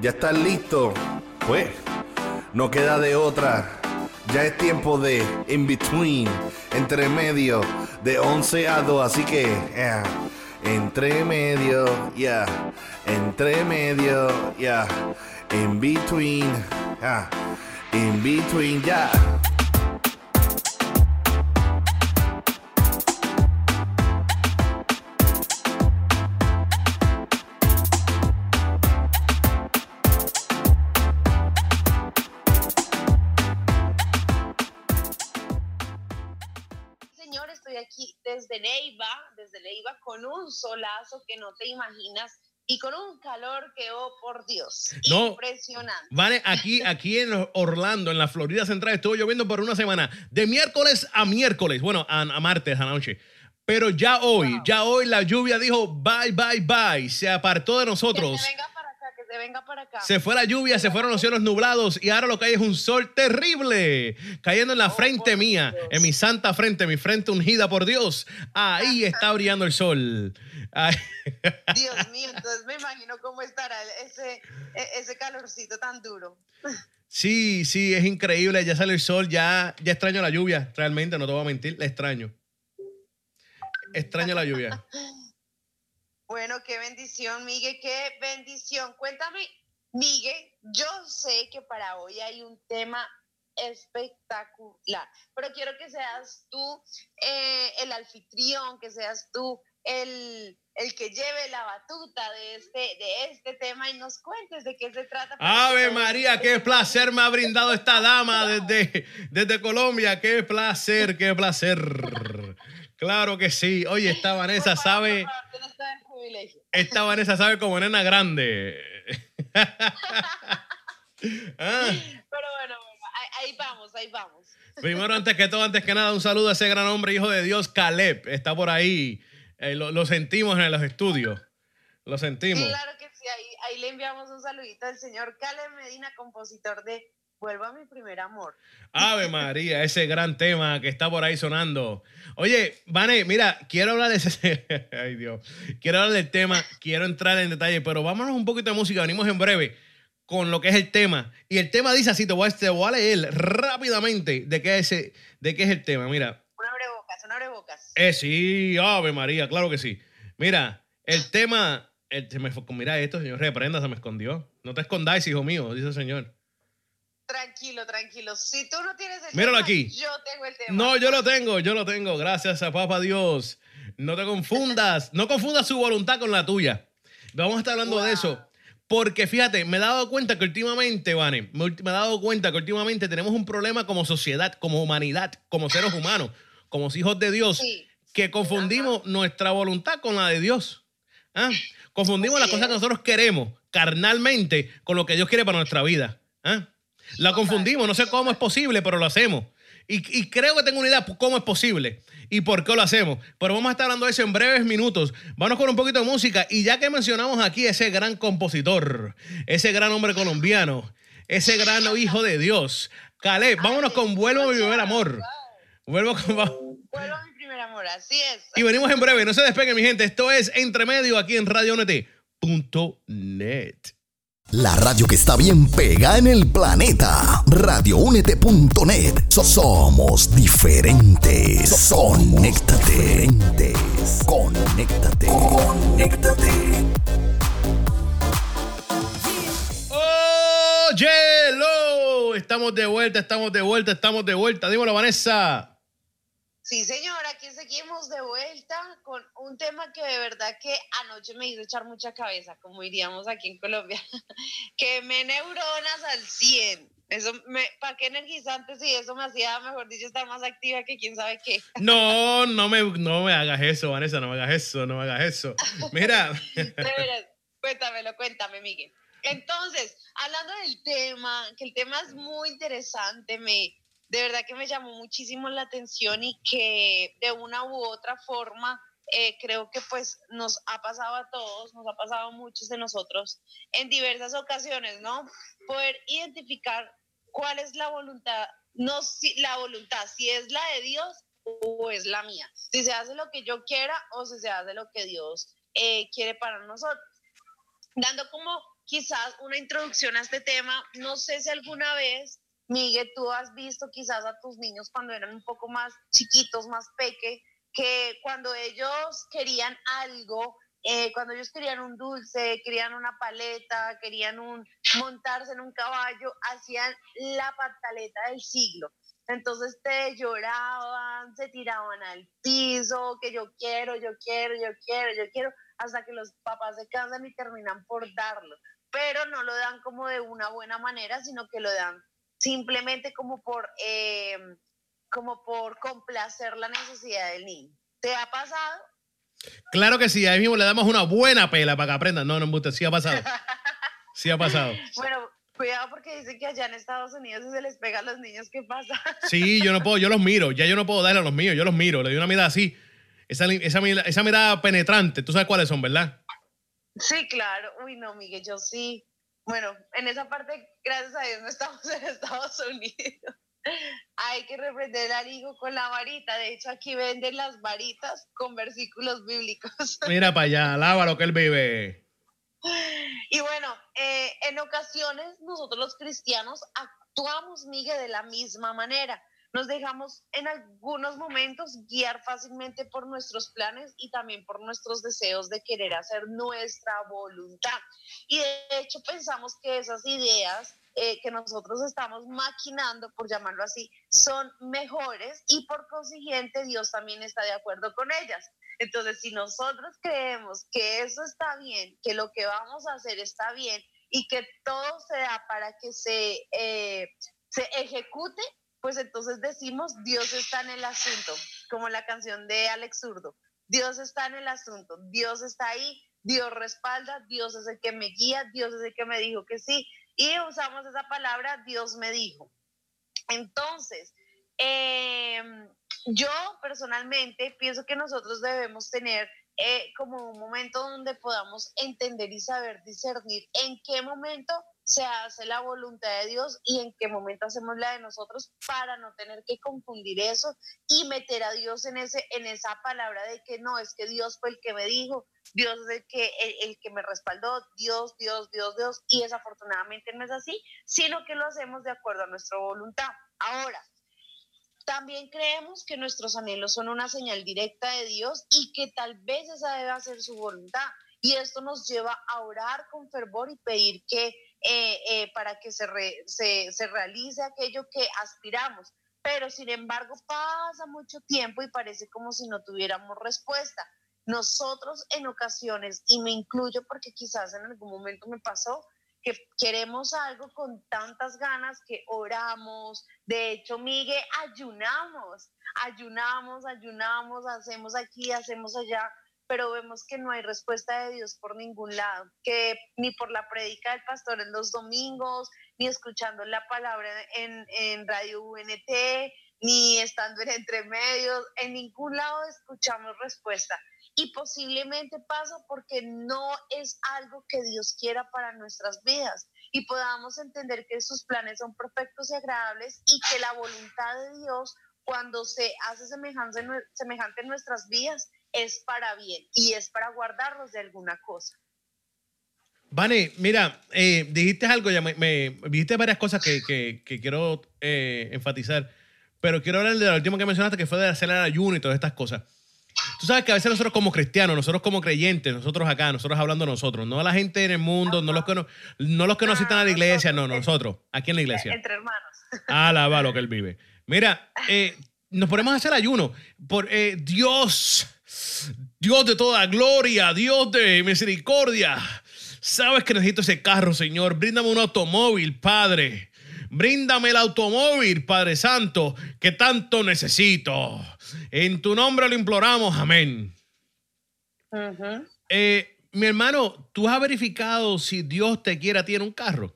¿Ya estás listo? Pues, no queda de otra. Ya es tiempo de in between, entre medio, de 11 a 2. Así que, yeah, entre medio, ya, entre medio, ya, in between, yeah, in between, ya. Desde Neiva, con un solazo que no te imaginas y con un calor que, oh, por Dios, impresionante. Vale, aquí, aquí en Orlando, en la Florida Central, estuvo lloviendo por una semana, de miércoles a miércoles, bueno, a, martes, a noche. Pero ya hoy, ya hoy la lluvia dijo bye, bye, bye, se apartó de nosotros. venga se venga para acá. Se fue la lluvia, se fueron los cielos nublados y ahora lo que hay es un sol terrible cayendo en la oh, frente mía, en mi santa frente, mi frente ungida por Dios. Ahí está brillando el sol. Dios mío, entonces me imagino cómo estará ese, e, ese calorcito tan duro. Sí, sí, es increíble. Ya sale el sol, ya, ya extraño la lluvia, realmente, no te voy a mentir, la extraño. Extraño la lluvia. Bueno, qué bendición, Miguel, qué bendición. Cuéntame, Miguel, yo sé que para hoy hay un tema espectacular, pero quiero que seas tú eh, el anfitrión, que seas tú el, el, que lleve la batuta de este, de este tema y nos cuentes de qué se trata. Ave María, qué placer me ha brindado esta dama desde, desde Colombia, qué placer, qué placer. Claro que sí. Oye, esta Vanessa sabe. Esta Vanessa sabe como nena grande. Ah. Pero bueno, ahí, vamos, ahí vamos. Primero, antes que todo, antes que nada, un saludo a ese gran hombre, hijo de Dios, Caleb. Está por ahí. Eh, lo, sentimos en los estudios. Lo sentimos. Claro que sí, ahí, ahí le enviamos un saludito al señor Caleb Medina, compositor de Vuelvo a mi primer amor. Ave María, ese gran tema que está por ahí sonando. Oye, Vane, mira, quiero hablar de ese. Ay, Dios. Quiero hablar del tema, quiero entrar en detalle, pero vámonos un poquito de música. Venimos en breve con lo que es el tema. Y el tema dice así: te voy a, te voy a leer rápidamente de qué, es, de qué es el tema. Mira. Un abrebocas, un abrebocas. Eh, sí, Ave María, claro que sí. Mira, el tema. se me, mira esto, señor, reprenda, se me escondió. No te escondáis, hijo mío, dice el señor. Tranquilo, tranquilo. Si tú no tienes el Míralo aquí. yo tengo el tema. No, yo lo tengo, yo lo tengo. Gracias a Papa Dios. No te confundas, no confundas su voluntad con la tuya. Vamos a estar hablando de eso. Porque fíjate, me he dado cuenta que últimamente, Vane, me, he dado cuenta que últimamente tenemos un problema como sociedad, como humanidad, como seres humanos, como hijos de Dios, que confundimos nuestra voluntad con la de Dios. ¿Ah? Confundimos las cosas que nosotros queremos carnalmente con lo que Dios quiere para nuestra vida. ¿Ah? La confundimos, no sé cómo es posible, pero lo hacemos. Y, creo que tengo una idea cómo es posible y por qué lo hacemos. Pero vamos a estar hablando de eso en breves minutos. Vamos con un poquito de música. Y ya que mencionamos aquí ese gran compositor, ese gran hombre colombiano, ese gran hijo de Dios, Caleb, vámonos con Vuelvo a mi primer amor. Vuelvo con. Vuelvo a mi primer amor, así es. Y venimos en breve, no se despeguen, mi gente. Esto es Entre Medio aquí en RadioNet.net. La radio que está bien pega en el planeta. Radioúnete.net. somos diferentes. Conéctate. Conéctate. Conéctate. ¡Oh, Estamos de vuelta, estamos de vuelta, estamos de vuelta. Dímelo, Vanessa. Sí, señora, aquí seguimos de vuelta con un tema que de verdad que anoche me hizo echar mucha cabeza, como diríamos aquí en Colombia, que me neuronas al 100. Eso me, ¿para qué energizante si eso me hacía, mejor dicho, estar más activa que quién sabe qué? No, no me, no me hagas eso, Vanessa, no me hagas eso, no me hagas eso. Mira. cuéntamelo, cuéntame, Miguel. Entonces, hablando del tema, que el tema es muy interesante, me, de verdad que me llamó muchísimo la atención y que de una u otra forma eh, creo que pues nos ha pasado a todos, nos ha pasado a muchos de nosotros en diversas ocasiones, ¿no? Poder identificar cuál es la voluntad, no si, la voluntad, si es la de Dios o es la mía, si se hace lo que yo quiera o si se hace lo que Dios eh, quiere para nosotros. Dando como quizás una introducción a este tema. No sé si alguna vez, Miguel, tú has visto quizás a tus niños cuando eran un poco más chiquitos, más peque, que cuando ellos querían algo, eh, cuando ellos querían un dulce, querían una paleta, querían un, montarse en un caballo, hacían la pataleta del siglo. Entonces te lloraban, se tiraban al piso, que yo quiero, yo quiero, yo quiero, yo quiero, hasta que los papás se cansan y terminan por darlo. Pero no lo dan como de una buena manera, sino que lo dan simplemente como por, eh, como por complacer la necesidad del niño. ¿Te ha pasado? Claro que sí, ahí mismo le damos una buena pela para que aprendan. No, no, sí ha pasado. Sí ha pasado. bueno, cuidado porque dicen que allá en Estados Unidos si se les pega a los niños, ¿qué pasa? sí, yo no puedo, yo los miro, ya yo no puedo darle a los míos, yo los miro, le doy una mirada así, esa, esa, esa mirada penetrante, tú sabes cuáles son, ¿verdad? Sí, claro. Uy, no, Miguel, yo sí. Bueno, en esa parte, gracias a Dios, no estamos en Estados Unidos. Hay que reprender al hijo con la varita. De hecho, aquí venden las varitas con versículos bíblicos. Mira para allá, lo que él vive. Y bueno, eh, en ocasiones nosotros los cristianos actuamos, Miguel, de la misma manera. Nos dejamos en algunos momentos guiar fácilmente por nuestros planes y también por nuestros deseos de querer hacer nuestra voluntad. Y de hecho pensamos que esas ideas eh, que nosotros estamos maquinando, por llamarlo así, son mejores y por consiguiente Dios también está de acuerdo con ellas. Entonces, si nosotros creemos que eso está bien, que lo que vamos a hacer está bien y que todo se da para que se, eh, se ejecute, pues entonces decimos, Dios está en el asunto, como la canción de Alex Zurdo. Dios está en el asunto, Dios está ahí, Dios respalda, Dios es el que me guía, Dios es el que me dijo que sí, y usamos esa palabra, Dios me dijo. Entonces, em, yo personalmente pienso que nosotros debemos tener eh, como un momento donde podamos entender y saber discernir en qué momento se hace la voluntad de Dios y en qué momento hacemos la de nosotros para no tener que confundir eso y meter a Dios en ese en esa palabra de que no es que Dios fue el que me dijo, Dios es el que el, que me respaldó, Dios, Dios, Dios, Dios y desafortunadamente no es así, sino que lo hacemos de acuerdo a nuestra voluntad. Ahora, también creemos que nuestros anhelos son una señal directa de Dios y que tal vez esa debe ser su voluntad. Y esto nos lleva a orar con fervor y pedir que eh, eh, para que se, se, se realice aquello que aspiramos. Pero sin embargo pasa mucho tiempo y parece como si no tuviéramos respuesta. Nosotros en ocasiones, y me incluyo porque quizás en algún momento me pasó, que queremos algo con tantas ganas que oramos. De hecho, Miguel, ayunamos, ayunamos, ayunamos, hacemos aquí, hacemos allá, pero vemos que no hay respuesta de Dios por ningún lado, que ni por la predica del pastor en los domingos, ni escuchando la palabra en, Radio UNT, ni estando en entremedios, en ningún lado escuchamos respuesta. Y posiblemente pasa porque no es algo que Dios quiera para nuestras vidas y podamos entender que sus planes son perfectos y agradables y que la voluntad de Dios cuando se hace semejante en nuestras vidas es para bien y es para guardarnos de alguna cosa. Vane, mira, eh, dijiste algo, ya me, dijiste varias cosas que, que, quiero eh, enfatizar, pero quiero hablar de lo último que mencionaste, que fue de hacer el ayuno y todas estas cosas. Tú sabes que a veces nosotros como cristianos, nosotros como creyentes, nosotros acá, nosotros hablando nosotros, no la gente en el mundo, no los que no, no los que no asistan a la iglesia, no, nosotros, aquí en la iglesia. Entre hermanos. Alaba lo que él vive. Mira, eh, nos ponemos a hacer ayuno por eh, Dios, Dios de toda gloria, Dios de misericordia. Sabes que necesito ese carro, Señor. Bríndame un automóvil, Padre. Bríndame el automóvil, Padre Santo, que tanto necesito. En tu nombre lo imploramos, amén. Eh, mi hermano, ¿tú has verificado si Dios te quiere a ti en un carro?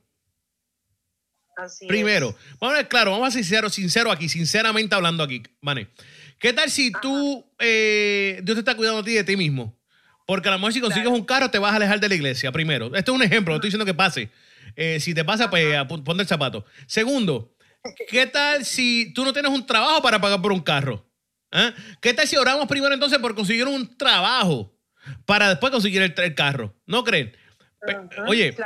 Así Primero, vamos a ver, claro, vamos a ser sincero, sincero aquí, sinceramente hablando aquí, Vane. ¿Qué tal si tú, eh, Dios te está cuidando a ti de ti mismo? Porque a lo mejor si consigues un carro te vas a alejar de la iglesia, primero. Esto es un ejemplo, no estoy diciendo que pase. Eh, si te pasa, pues ponte el zapato. Segundo, ¿qué tal si tú no tienes un trabajo para pagar por un carro? ¿Ah? ¿Qué tal si oramos primero entonces por conseguir un trabajo para después conseguir el, carro? ¿No creen? Oye,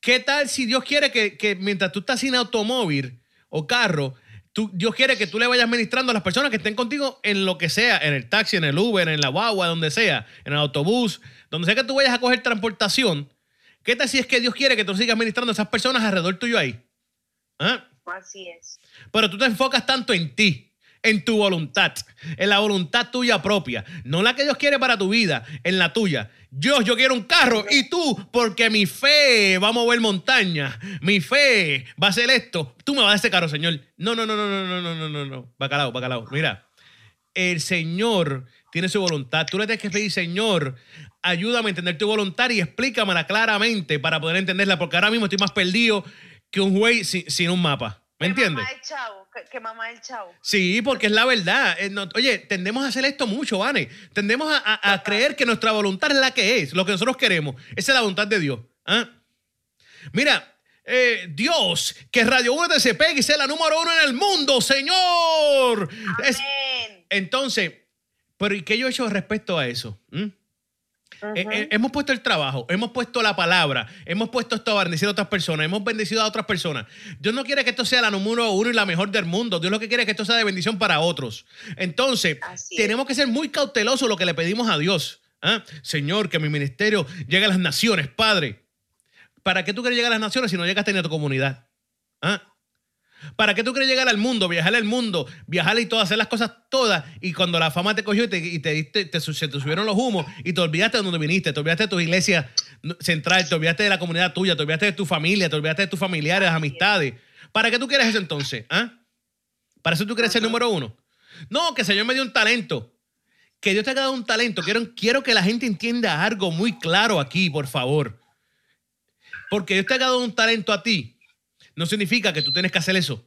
¿Qué tal si Dios quiere que, que mientras tú estás sin automóvil o carro, tú, Dios quiere que tú le vayas ministrando a las personas que estén contigo en lo que sea, en el taxi, en el Uber, en la guagua, donde sea, en el autobús, donde sea que tú vayas a coger transportación? ¿Qué tal si es que Dios quiere que tú sigas ministrando a esas personas alrededor tuyo ahí? ¿Ah? Así es. Pero tú te enfocas tanto en ti, en tu voluntad, en la voluntad tuya propia, no la que Dios quiere para tu vida, en la tuya. Dios, yo quiero un carro y tú, porque mi fe va a mover montaña, mi fe va a hacer esto, tú me vas a dar ese carro, Señor. No, no, no, no, no, no, no, no, no, no, bacalao, bacalao. Mira, el Señor tiene su voluntad. Tú le tienes que pedir, Señor, ayúdame a entender tu voluntad y explícamela claramente para poder entenderla, porque ahora mismo estoy más perdido que un güey sin, sin un mapa. ¿Me entiendes? Mamá chavo, que, mamá el chavo. Sí, porque es la verdad. Eh, oye, tendemos a hacer esto mucho, Vane. Tendemos a, a- a creer que nuestra voluntad es la que es, lo que nosotros queremos. Esa es la voluntad de Dios. ¿ah? Mira, eh, Dios, que Radio Únete se pegue y sea la número uno en el mundo, Señor. Es- Amén. entonces, pero ¿y qué yo he hecho respecto a eso? ¿Mm? Eh, eh, hemos puesto el trabajo, hemos puesto la palabra, hemos puesto esto a bendecir a otras personas, hemos bendecido a otras personas. Dios no quiere que esto sea la número uno y la mejor del mundo. Dios lo que quiere es que esto sea de bendición para otros. Entonces, tenemos que ser muy cautelosos lo que le pedimos a Dios. ¿ah? Señor, que mi ministerio llegue a las naciones, Padre. ¿Para qué tú quieres llegar a las naciones si no llegas a tener tu comunidad? ¿Ah? ¿Para qué tú quieres llegar al mundo, viajar al mundo, viajar y todo, hacer las cosas todas? Y cuando la fama te cogió y te, y te, te se te subieron los humos y te olvidaste de donde viniste, te olvidaste de tu iglesia central, te olvidaste de la comunidad tuya, te olvidaste de tu familia, te olvidaste de tus familiares, amistades. ¿Para qué tú quieres eso entonces? ¿Ah? ¿Para eso tú quieres ser número uno? No, que el Señor me dio un talento. Que Dios te ha dado un talento. Quiero, quiero que la gente entienda algo muy claro aquí, por favor. Porque Dios te ha dado un talento a ti no significa que tú tienes que hacer eso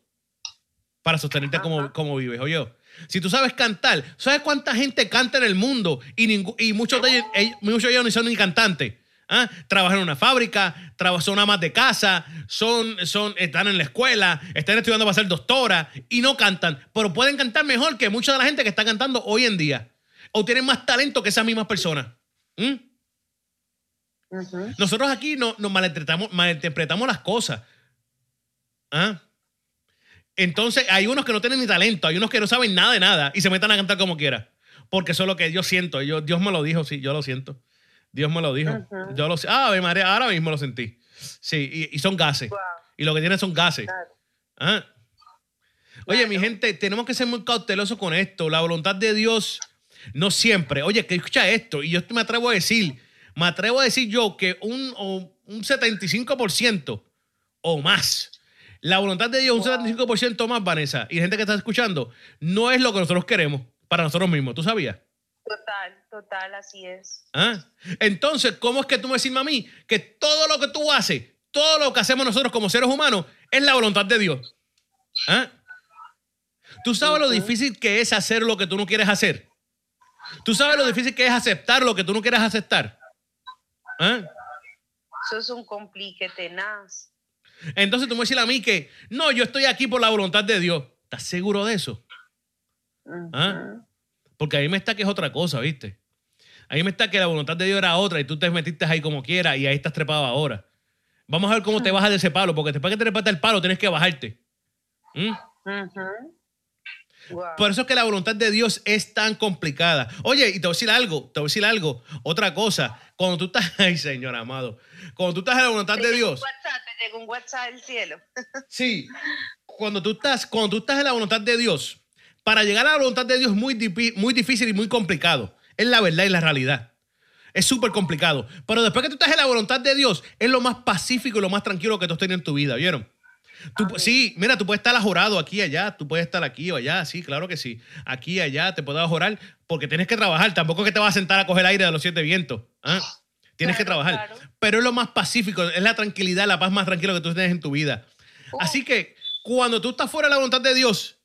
para sostenerte como, como vives. Oye, si tú sabes cantar, ¿sabes cuánta gente canta en el mundo? Y, y muchos, de ellos, ellos- muchos de ellos no son ni cantantes. ¿ah? Trabajan en una fábrica, son amas de casa, son, son, están en la escuela, están estudiando para ser doctora y no cantan, pero pueden cantar mejor que mucha de la gente que está cantando hoy en día. O tienen más talento que esas mismas personas. ¿Mm? Nosotros aquí no- nos malinterpretamos, malinterpretamos las cosas. ¿Ah? Entonces, hay unos que no tienen ni talento, hay unos que no saben nada de nada y se metan a cantar como quiera. Porque eso es lo que yo siento. Yo, Dios me lo dijo, sí, yo lo siento. Dios me lo dijo. Yo lo sé. Ah, María, ahora mismo lo sentí. Sí, y, y son gases. Wow. Y lo que tienen son gases. Claro. Ah. Oye, Claro. mi gente, tenemos que ser muy cautelosos con esto. La voluntad de Dios no siempre. Oye, que escucha esto, y yo me atrevo a decir, me atrevo a decir yo que un, o un 75% o más, la voluntad de Dios, un 75% más, Vanessa, y la gente que está escuchando, no es lo que nosotros queremos para nosotros mismos. ¿Tú sabías? Total, total, así es. ¿Ah? Entonces, ¿cómo es que tú me decís a mí que todo lo que tú haces, todo lo que hacemos nosotros como seres humanos, es la voluntad de Dios? ¿Ah? ¿Tú sabes lo difícil que es hacer lo que tú no quieres hacer? ¿Tú sabes lo difícil que es aceptar lo que tú no quieres aceptar? ¿Ah? Eso es un complique tenaz. Entonces tú me decís a mí que, no, yo estoy aquí por la voluntad de Dios. ¿Estás seguro de eso? Ujú. ¿Ah? Porque ahí me está que es otra cosa, ¿viste? Ahí me está que la voluntad de Dios era otra y tú te metiste ahí como quieras y ahí estás trepado ahora. Vamos a ver cómo te bajas de ese palo, porque después que te trepaste el palo tienes que bajarte. ¿Mm? Ujú. Wow. Por eso es que la voluntad de Dios es tan complicada. Oye, y te voy a decir algo, te voy a decir algo, otra cosa. Cuando tú estás, ay Señor amado, cuando tú estás en la voluntad Te de Dios, un WhatsApp, te llegó un WhatsApp del cielo. Sí. Cuando tú estás, cuando tú estás en la voluntad de Dios, para llegar a la voluntad de Dios es muy, muy difícil y muy complicado. Es la verdad y la realidad. Es súper complicado. Pero después que tú estás en la voluntad de Dios, es lo más pacífico y lo más tranquilo que tú has tenido en tu vida, ¿vieron? Tú- sí, mira, tú puedes estar ajorado aquí allá, tú puedes estar aquí o allá, sí, claro que sí. Aquí allá te puedes ajorar porque tienes que trabajar. Tampoco es que te vas a sentar a coger aire de los siete vientos. ¿ah? Tienes que trabajar. claro. Pero es lo más pacífico, es la tranquilidad, la paz más tranquila que tú tienes en tu vida. Así que cuando tú estás fuera de la voluntad de Dios,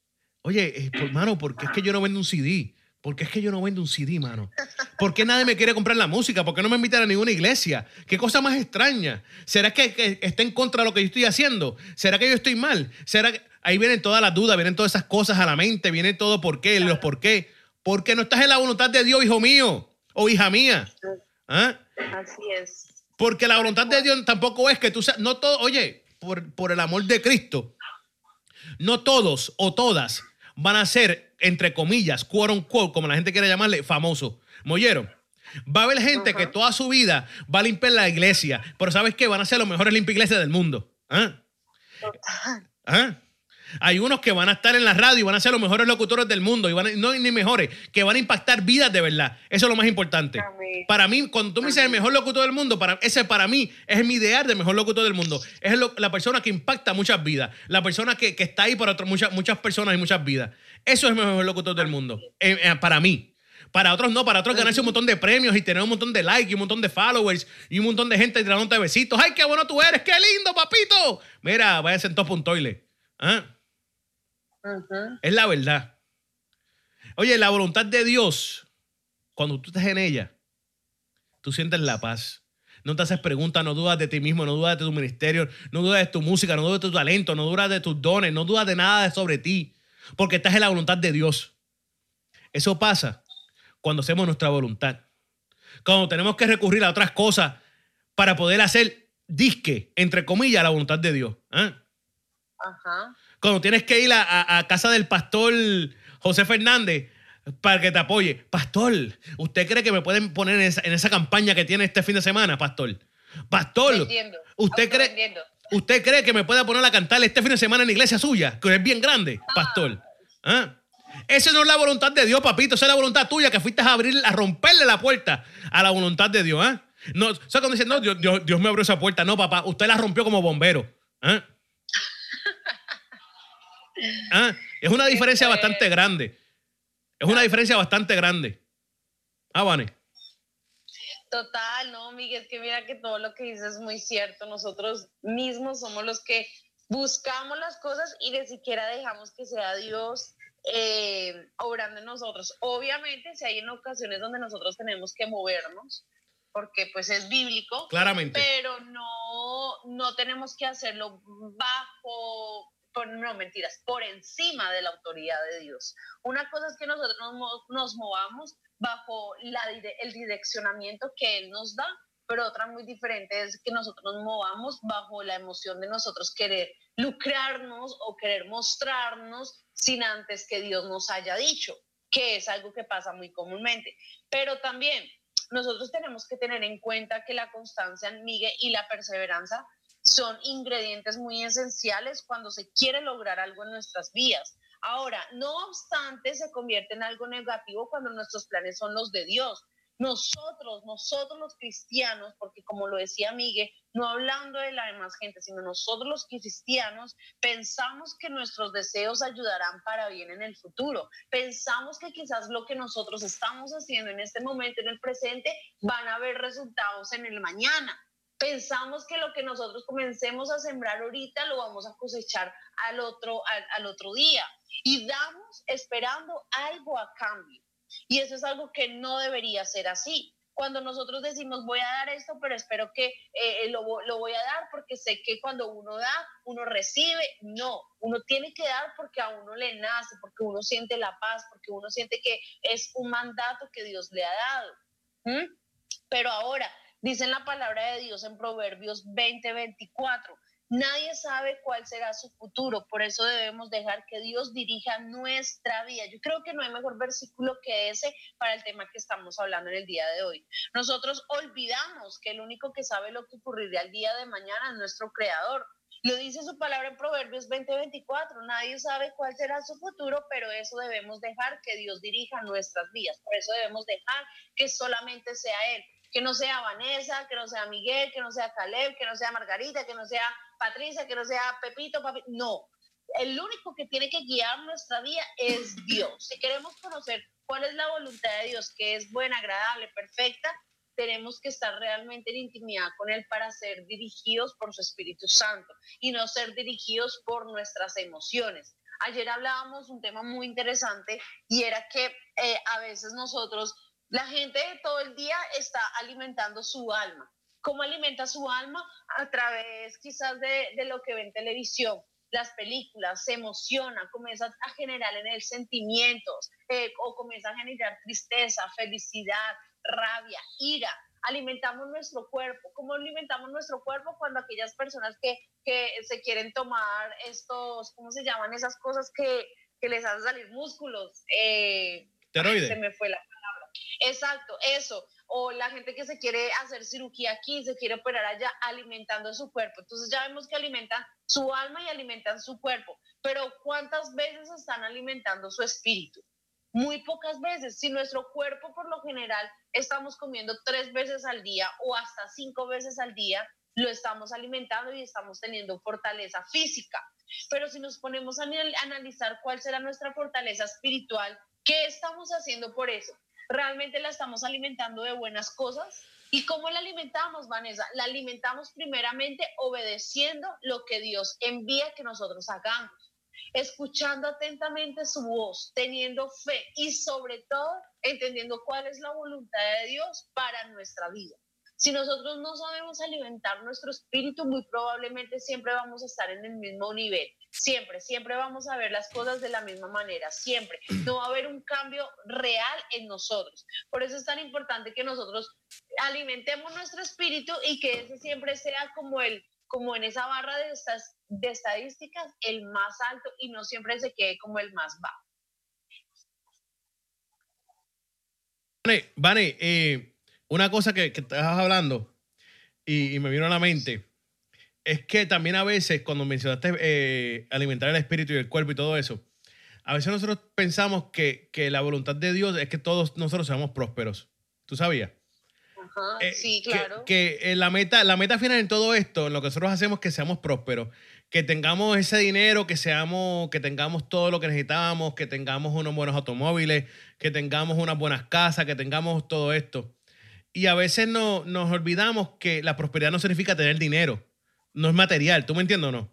oye, eh, por, mano, ¿por qué es que yo no vendo un CD? ¿Por qué es que yo no vendo un CD, mano? ¿Por qué nadie me quiere comprar la música? ¿Por qué no me invitan a ninguna iglesia? ¿Qué cosa más extraña? ¿Será que, que está en contra de lo que yo estoy haciendo? ¿Será que yo estoy mal? ¿Será que ahí vienen todas las dudas, vienen todas esas cosas a la mente, viene todo por qué, los por qué? Porque no estás en la voluntad de Dios, hijo mío o hija mía. ¿Ah? Así es. Porque la voluntad de Dios tampoco es que tú seas, no todo, oye, por, por el amor de Cristo, no todos o todas van a ser, entre comillas, quote unquote, como la gente quiere llamarle, famosos. Mollero. Va a haber gente que toda su vida va a limpiar la iglesia, pero ¿sabes qué? Van a ser los mejores limpias iglesias del mundo. ¿Ah? ¿Ah? Hay unos que van a estar en la radio y van a ser los mejores locutores del mundo, y van a- no ni mejores, que van a impactar vidas de verdad. Eso es lo más importante. Amén. Para mí, cuando tú me dices el mejor locutor del mundo, para, ese para mí es mi ideal de mejor locutor del mundo. Es la persona que impacta muchas vidas, la persona que, que está ahí para otras muchas, muchas personas y muchas vidas. Eso es el mejor locutor del mundo, eh, eh, para mí. Para otros no, para otros ganarse un montón de premios y tener un montón de likes y un montón de followers y un montón de gente tirándote besitos. ¡Ay, qué bueno tú eres! ¡Qué lindo, papito! Mira, váyase en top un toilet. ¿Ah? Es la verdad. Oye, la voluntad de Dios, cuando tú estás en ella, tú sientes la paz. No te haces preguntas, no dudas de ti mismo, no dudas de tu ministerio, no dudas de tu música, no dudas de tu talento, no dudas de tus dones, no dudas de nada sobre ti, porque estás en la voluntad de Dios. Eso pasa cuando hacemos nuestra voluntad. Cuando tenemos que recurrir a otras cosas para poder hacer disque, entre comillas, la voluntad de Dios. ¿ah? Ajá. Cuando tienes que ir a, a- a casa del pastor José Fernández para que te apoye. Pastor, ¿usted cree que me pueden poner en esa, en esa campaña que tiene este fin de semana, pastor? Pastor, ¿usted cree. ¿usted cree que me pueda poner a cantar este fin de semana en la iglesia suya, que es bien grande, pastor? ¿Ah? Esa no es la voluntad de Dios, papito. Esa es la voluntad tuya que fuiste a abrir, a romperle la puerta a la voluntad de Dios. ¿ah? No, o sea, cuando dicen, no, Dios, Dios- Dios me abrió esa puerta. No, papá, usted la rompió como bombero. ¿ah? Ah, Es una diferencia fue- bastante grande. Es una diferencia bastante grande. Ah, Vane. Total, no, Miguel, es que mira que todo lo que dices es muy cierto. Nosotros mismos somos los que buscamos las cosas y ni siquiera dejamos que sea Dios eh, obrando en nosotros. Obviamente, si hay en ocasiones donde nosotros tenemos que movernos, porque pues es bíblico, Claramente. pero no, no tenemos que hacerlo bajo, no mentiras, por encima de la autoridad de Dios. Una cosa es que nosotros nos, mo- nos movamos bajo la, el direccionamiento que Él nos da, pero otra muy diferente es que nosotros nos movamos bajo la emoción de nosotros querer lucrarnos o querer mostrarnos sin antes que Dios nos haya dicho, que es algo que pasa muy comúnmente. Pero también nosotros tenemos que tener en cuenta que la constancia, Miguel, y la perseverancia son ingredientes muy esenciales cuando se quiere lograr algo en nuestras vidas. Ahora, no obstante, se convierte en algo negativo cuando nuestros planes son los de Dios. Nosotros, nosotros los cristianos, porque como lo decía Miguel, no hablando de la demás gente, sino nosotros los cristianos, pensamos que nuestros deseos ayudarán para bien en el futuro. Pensamos que quizás lo que nosotros estamos haciendo en este momento, en el presente, van a haber resultados en el mañana. Pensamos que lo que nosotros comencemos a sembrar ahorita lo vamos a cosechar al otro, al, al otro día. Y damos esperando algo a cambio. Y eso es algo que no debería ser así. Cuando nosotros decimos voy a dar esto, pero espero que eh, lo, vo- lo voy a dar porque sé que cuando uno da, uno recibe. No, uno tiene que dar porque a uno le nace, porque uno siente la paz, porque uno siente que es un mandato que Dios le ha dado. ¿Mm? Pero ahora, dice la palabra de Dios en Proverbios 20, 24, nadie sabe cuál será su futuro, por eso debemos dejar que Dios dirija nuestra vida. Yo creo que no hay mejor versículo que ese para el tema que estamos hablando en el día de hoy. Nosotros olvidamos que el único que sabe lo que ocurrirá el día de mañana es nuestro creador. Lo dice su palabra en Proverbios 20:24, nadie sabe cuál será su futuro, pero eso debemos dejar que Dios dirija nuestras vidas. Por eso debemos dejar que solamente sea Él, que no sea Vanessa, que no sea Miguel, que no sea Caleb, que no sea Margarita, que no sea Patricia, que no sea Pepito, papi. No, el único que tiene que guiar nuestra vida es Dios. Si queremos conocer cuál es la voluntad de Dios, que es buena, agradable, perfecta, tenemos que estar realmente en intimidad con Él para ser dirigidos por su Espíritu Santo y no ser dirigidos por nuestras emociones. Ayer hablábamos un tema muy interesante y era que eh, a veces nosotros, la gente todo el día está alimentando su alma. ¿Cómo alimenta su alma? A través quizás de, de lo que ve en televisión, las películas, se emociona, comienza a generar en él sentimientos eh, o comienza a generar tristeza, felicidad, rabia, ira. alimentamos nuestro cuerpo. ¿Cómo alimentamos nuestro cuerpo cuando aquellas personas que, que se quieren tomar estos, ¿cómo se llaman? Esas cosas que, que les hacen salir músculos. Eh, Teroides. Se me fue la palabra. Exacto, eso. O la gente que se quiere hacer cirugía aquí, se quiere operar allá, alimentando su cuerpo. Entonces ya vemos que alimentan su alma y alimentan su cuerpo. Pero ¿cuántas veces están alimentando su espíritu? Muy pocas veces. Si nuestro cuerpo por lo general estamos comiendo tres veces al día o hasta cinco veces al día, lo estamos alimentando y estamos teniendo fortaleza física. Pero si nos ponemos a analizar cuál será nuestra fortaleza espiritual, ¿qué estamos haciendo por eso? ¿Realmente la estamos alimentando de buenas cosas? ¿Y cómo la alimentamos, Vanessa? La alimentamos primeramente obedeciendo lo que Dios envía que nosotros hagamos escuchando atentamente su voz, teniendo fe y sobre todo entendiendo cuál es la voluntad de Dios para nuestra vida. Si nosotros no sabemos alimentar nuestro espíritu, muy probablemente siempre vamos a estar en el mismo nivel. Siempre, siempre vamos a ver las cosas de la misma manera, siempre. No va a haber un cambio real en nosotros. Por eso es tan importante que nosotros alimentemos nuestro espíritu y que ese siempre sea como el como en esa barra de, estas, de estadísticas el más alto y no siempre se quede como el más bajo. Vane, eh, una cosa que, estás hablando y, me vino a la mente es que también a veces cuando mencionaste eh, alimentar el espíritu y el cuerpo y todo eso, a veces nosotros pensamos que, que la voluntad de Dios es que todos nosotros seamos prósperos. ¿Tú sabías? Eh, sí, claro. Que, eh, la, meta, la meta final en todo esto, en lo que nosotros hacemos, es que seamos prósperos, que tengamos ese dinero, que seamos, que tengamos todo lo que necesitamos, que tengamos unos buenos automóviles, que tengamos unas buenas casas, que tengamos todo esto. Y a veces no, nos olvidamos que la prosperidad no significa tener dinero, no es material, ¿tú me entiendes o no?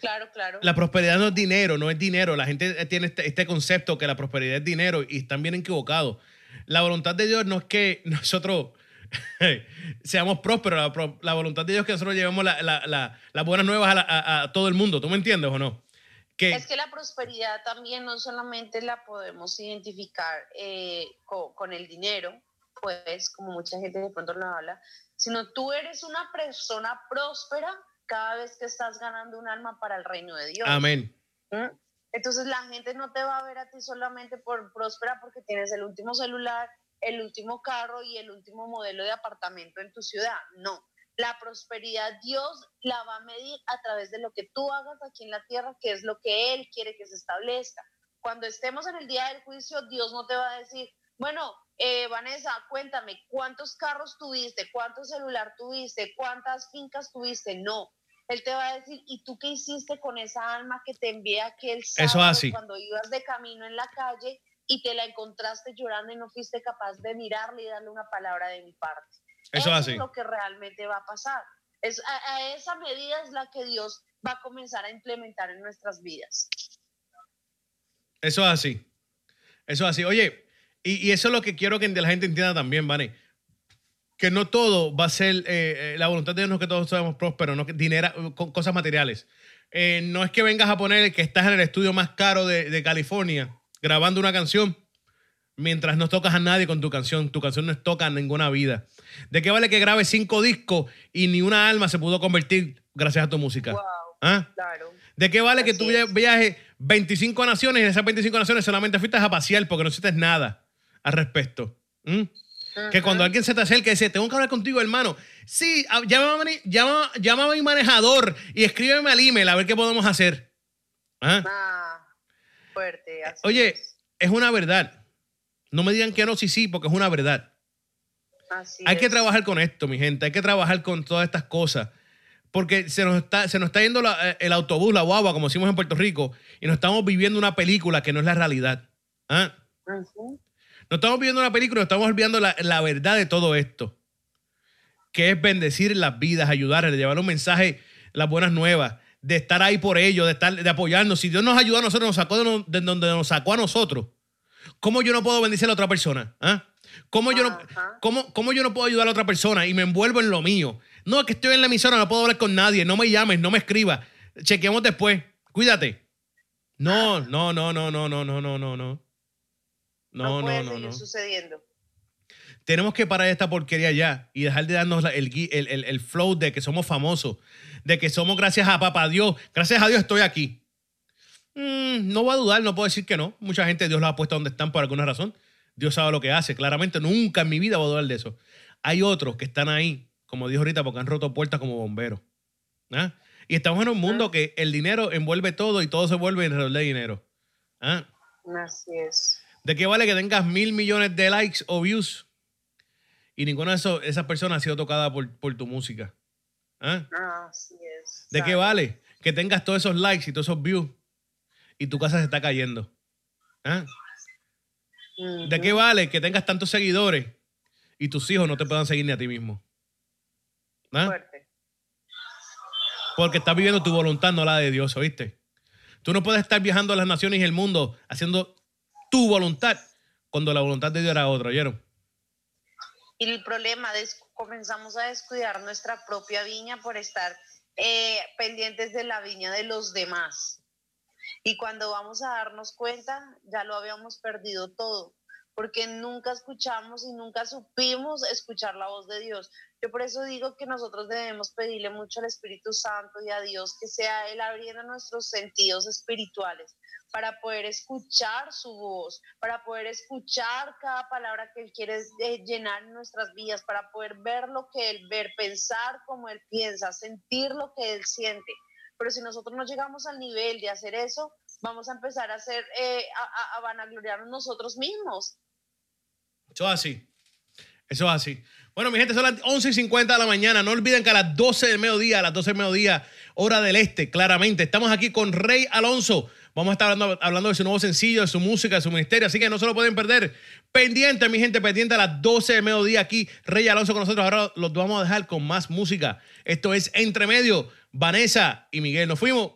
Claro, claro. La prosperidad no es dinero, no es dinero. La gente tiene este, este concepto que la prosperidad es dinero y están bien equivocados. La voluntad de Dios no es que nosotros seamos prósperos. La, voluntad de Dios es que nosotros llevemos las buenas nuevas a, todo el mundo. ¿Tú me entiendes o no? es que la prosperidad también no solamente la podemos identificar eh, con, el dinero, pues como mucha gente de pronto lo habla, sino tú eres una persona próspera cada vez que estás ganando un alma para el reino de Dios. Amén. ¿Mm? Entonces la gente no te va a ver a ti solamente por próspera porque tienes el último celular, el último carro y el último modelo de apartamento en tu ciudad. No, la prosperidad Dios la va a medir a través de lo que tú hagas aquí en la tierra, que es lo que Él quiere que se establezca. Cuando estemos en el día del juicio, Dios no te va a decir, bueno, eh, Vanessa, cuéntame, ¿cuántos carros tuviste? ¿Cuántos celular tuviste? ¿Cuántas fincas tuviste? No. Él te va a decir, ¿y tú qué hiciste con esa alma que te envía aquel sábado Eso cuando ibas de camino en la calle y te la encontraste llorando y no fuiste capaz de mirarle y darle una palabra de mi parte. Eso, es lo que realmente va a pasar. Es, a, esa medida es la que Dios va a comenzar a implementar en nuestras vidas. Eso es así. Eso es así. Oye, y, eso es lo que quiero que la gente entienda también, Vane. Que no todo va a ser eh, eh, la voluntad de Dios, no que todos seamos prósperos, no que dinero, cosas materiales. Eh, no es que vengas a poner que estás en el estudio más caro de, de California grabando una canción mientras no tocas a nadie con tu canción. Tu canción no toca ninguna vida. ¿De qué vale que grabes cinco discos y ni una alma se pudo convertir gracias a tu música? ¿Ah? Claro. ¿De qué vale que tú viajes 25 naciones y en esas 25 naciones solamente fuiste a pasear porque no hiciste nada al respecto? ¿Mm? Que cuando alguien se te acerca y dice, tengo que hablar contigo, hermano. Sí, llámame, llama, llama a mi manejador y escríbeme al email a ver qué podemos hacer. ¿Ah? ah fuerte. Oye, es. una verdad. No me digan que no, sí, sí, porque es una verdad. hay que trabajar con esto, mi gente. Hay que trabajar con todas estas cosas. Porque se nos está, se nos está yendo eh, el autobús, la guagua, como decimos en Puerto Rico, y nos estamos viviendo una película que no es la realidad. ¿Ah? No estamos viviendo una película, estamos olvidando la, la, verdad de todo esto. Que es bendecir las vidas, ayudarles, llevar un mensaje, las buenas nuevas de estar ahí por ellos, de, estar, de apoyarnos. Si Dios nos ayudó a nosotros, nos sacó de, donde nos sacó a nosotros, ¿cómo yo no puedo bendecir a otra persona? ¿Ah? ¿Cómo, yo no, cómo, yo no puedo ayudar a otra persona y me envuelvo en lo mío? No, es que estoy en la emisora, no puedo hablar con nadie, no me llames, no me escribas, chequeemos después, cuídate. No, no, no, no, no, no, no, no, no. No, no, no, no. sucediendo. Tenemos que parar esta porquería ya y dejar de darnos el, el, el, flow de que somos famosos, de que somos gracias a papá Dios, gracias a Dios estoy aquí. Mm, no voy a dudar, no puedo decir que no. Mucha gente Dios los ha puesto donde están por alguna razón. Dios sabe lo que hace. Claramente nunca en mi vida voy a dudar de eso. Hay otros que están ahí, como dijo ahorita, porque han roto puertas como bomberos. ¿Ah? Y estamos en un mundo que el dinero envuelve todo y todo se vuelve alrededor de dinero. ¿Ah? Así es. ¿De qué vale que tengas mil millones de likes o views y ninguna de esas personas ha sido tocada por, tu música? ¿Ah? Así es. ¿De qué vale que tengas todos esos likes y todos esos views y tu casa se está cayendo? ¿Ah? ¿De qué vale que tengas tantos seguidores y tus hijos no te puedan seguir ni a ti mismo? ¿Ah? Fuerte. Porque estás viviendo tu voluntad, no la de Dios, ¿oíste? Tú no puedes estar viajando a las naciones y el mundo haciendo tu voluntad cuando la voluntad de Dios era otra, ¿oyeron? Y el problema es comenzamos a descuidar nuestra propia viña por estar eh, pendientes de la viña de los demás. Y cuando vamos a darnos cuenta, ya lo habíamos perdido todo, porque nunca escuchamos y nunca supimos escuchar la voz de Dios. Yo por eso digo que nosotros debemos pedirle mucho al Espíritu Santo y a Dios que sea Él abriendo nuestros sentidos espirituales para poder escuchar su voz, para poder escuchar cada palabra que Él quiere eh, llenar en nuestras vidas, para poder ver lo que Él ver, pensar como Él piensa, sentir lo que Él siente. Pero si nosotros no llegamos al nivel de hacer eso, vamos a empezar a hacer, eh, a, a, vanagloriarnos nosotros mismos. Eso así. Eso es así. Bueno, mi gente, son las 11 y 50 de la mañana. No olviden que a las 12 del mediodía, a las 12 del mediodía, hora del este, claramente, estamos aquí con Rey Alonso. Vamos a estar hablando, hablando de su nuevo sencillo, de su música, de su ministerio. Así que no se lo pueden perder. Pendiente, mi gente, pendiente a las 12 del mediodía aquí. Rey Alonso con nosotros. Ahora los vamos a dejar con más música. Esto es Entre Medio. Vanessa y Miguel. Nos fuimos.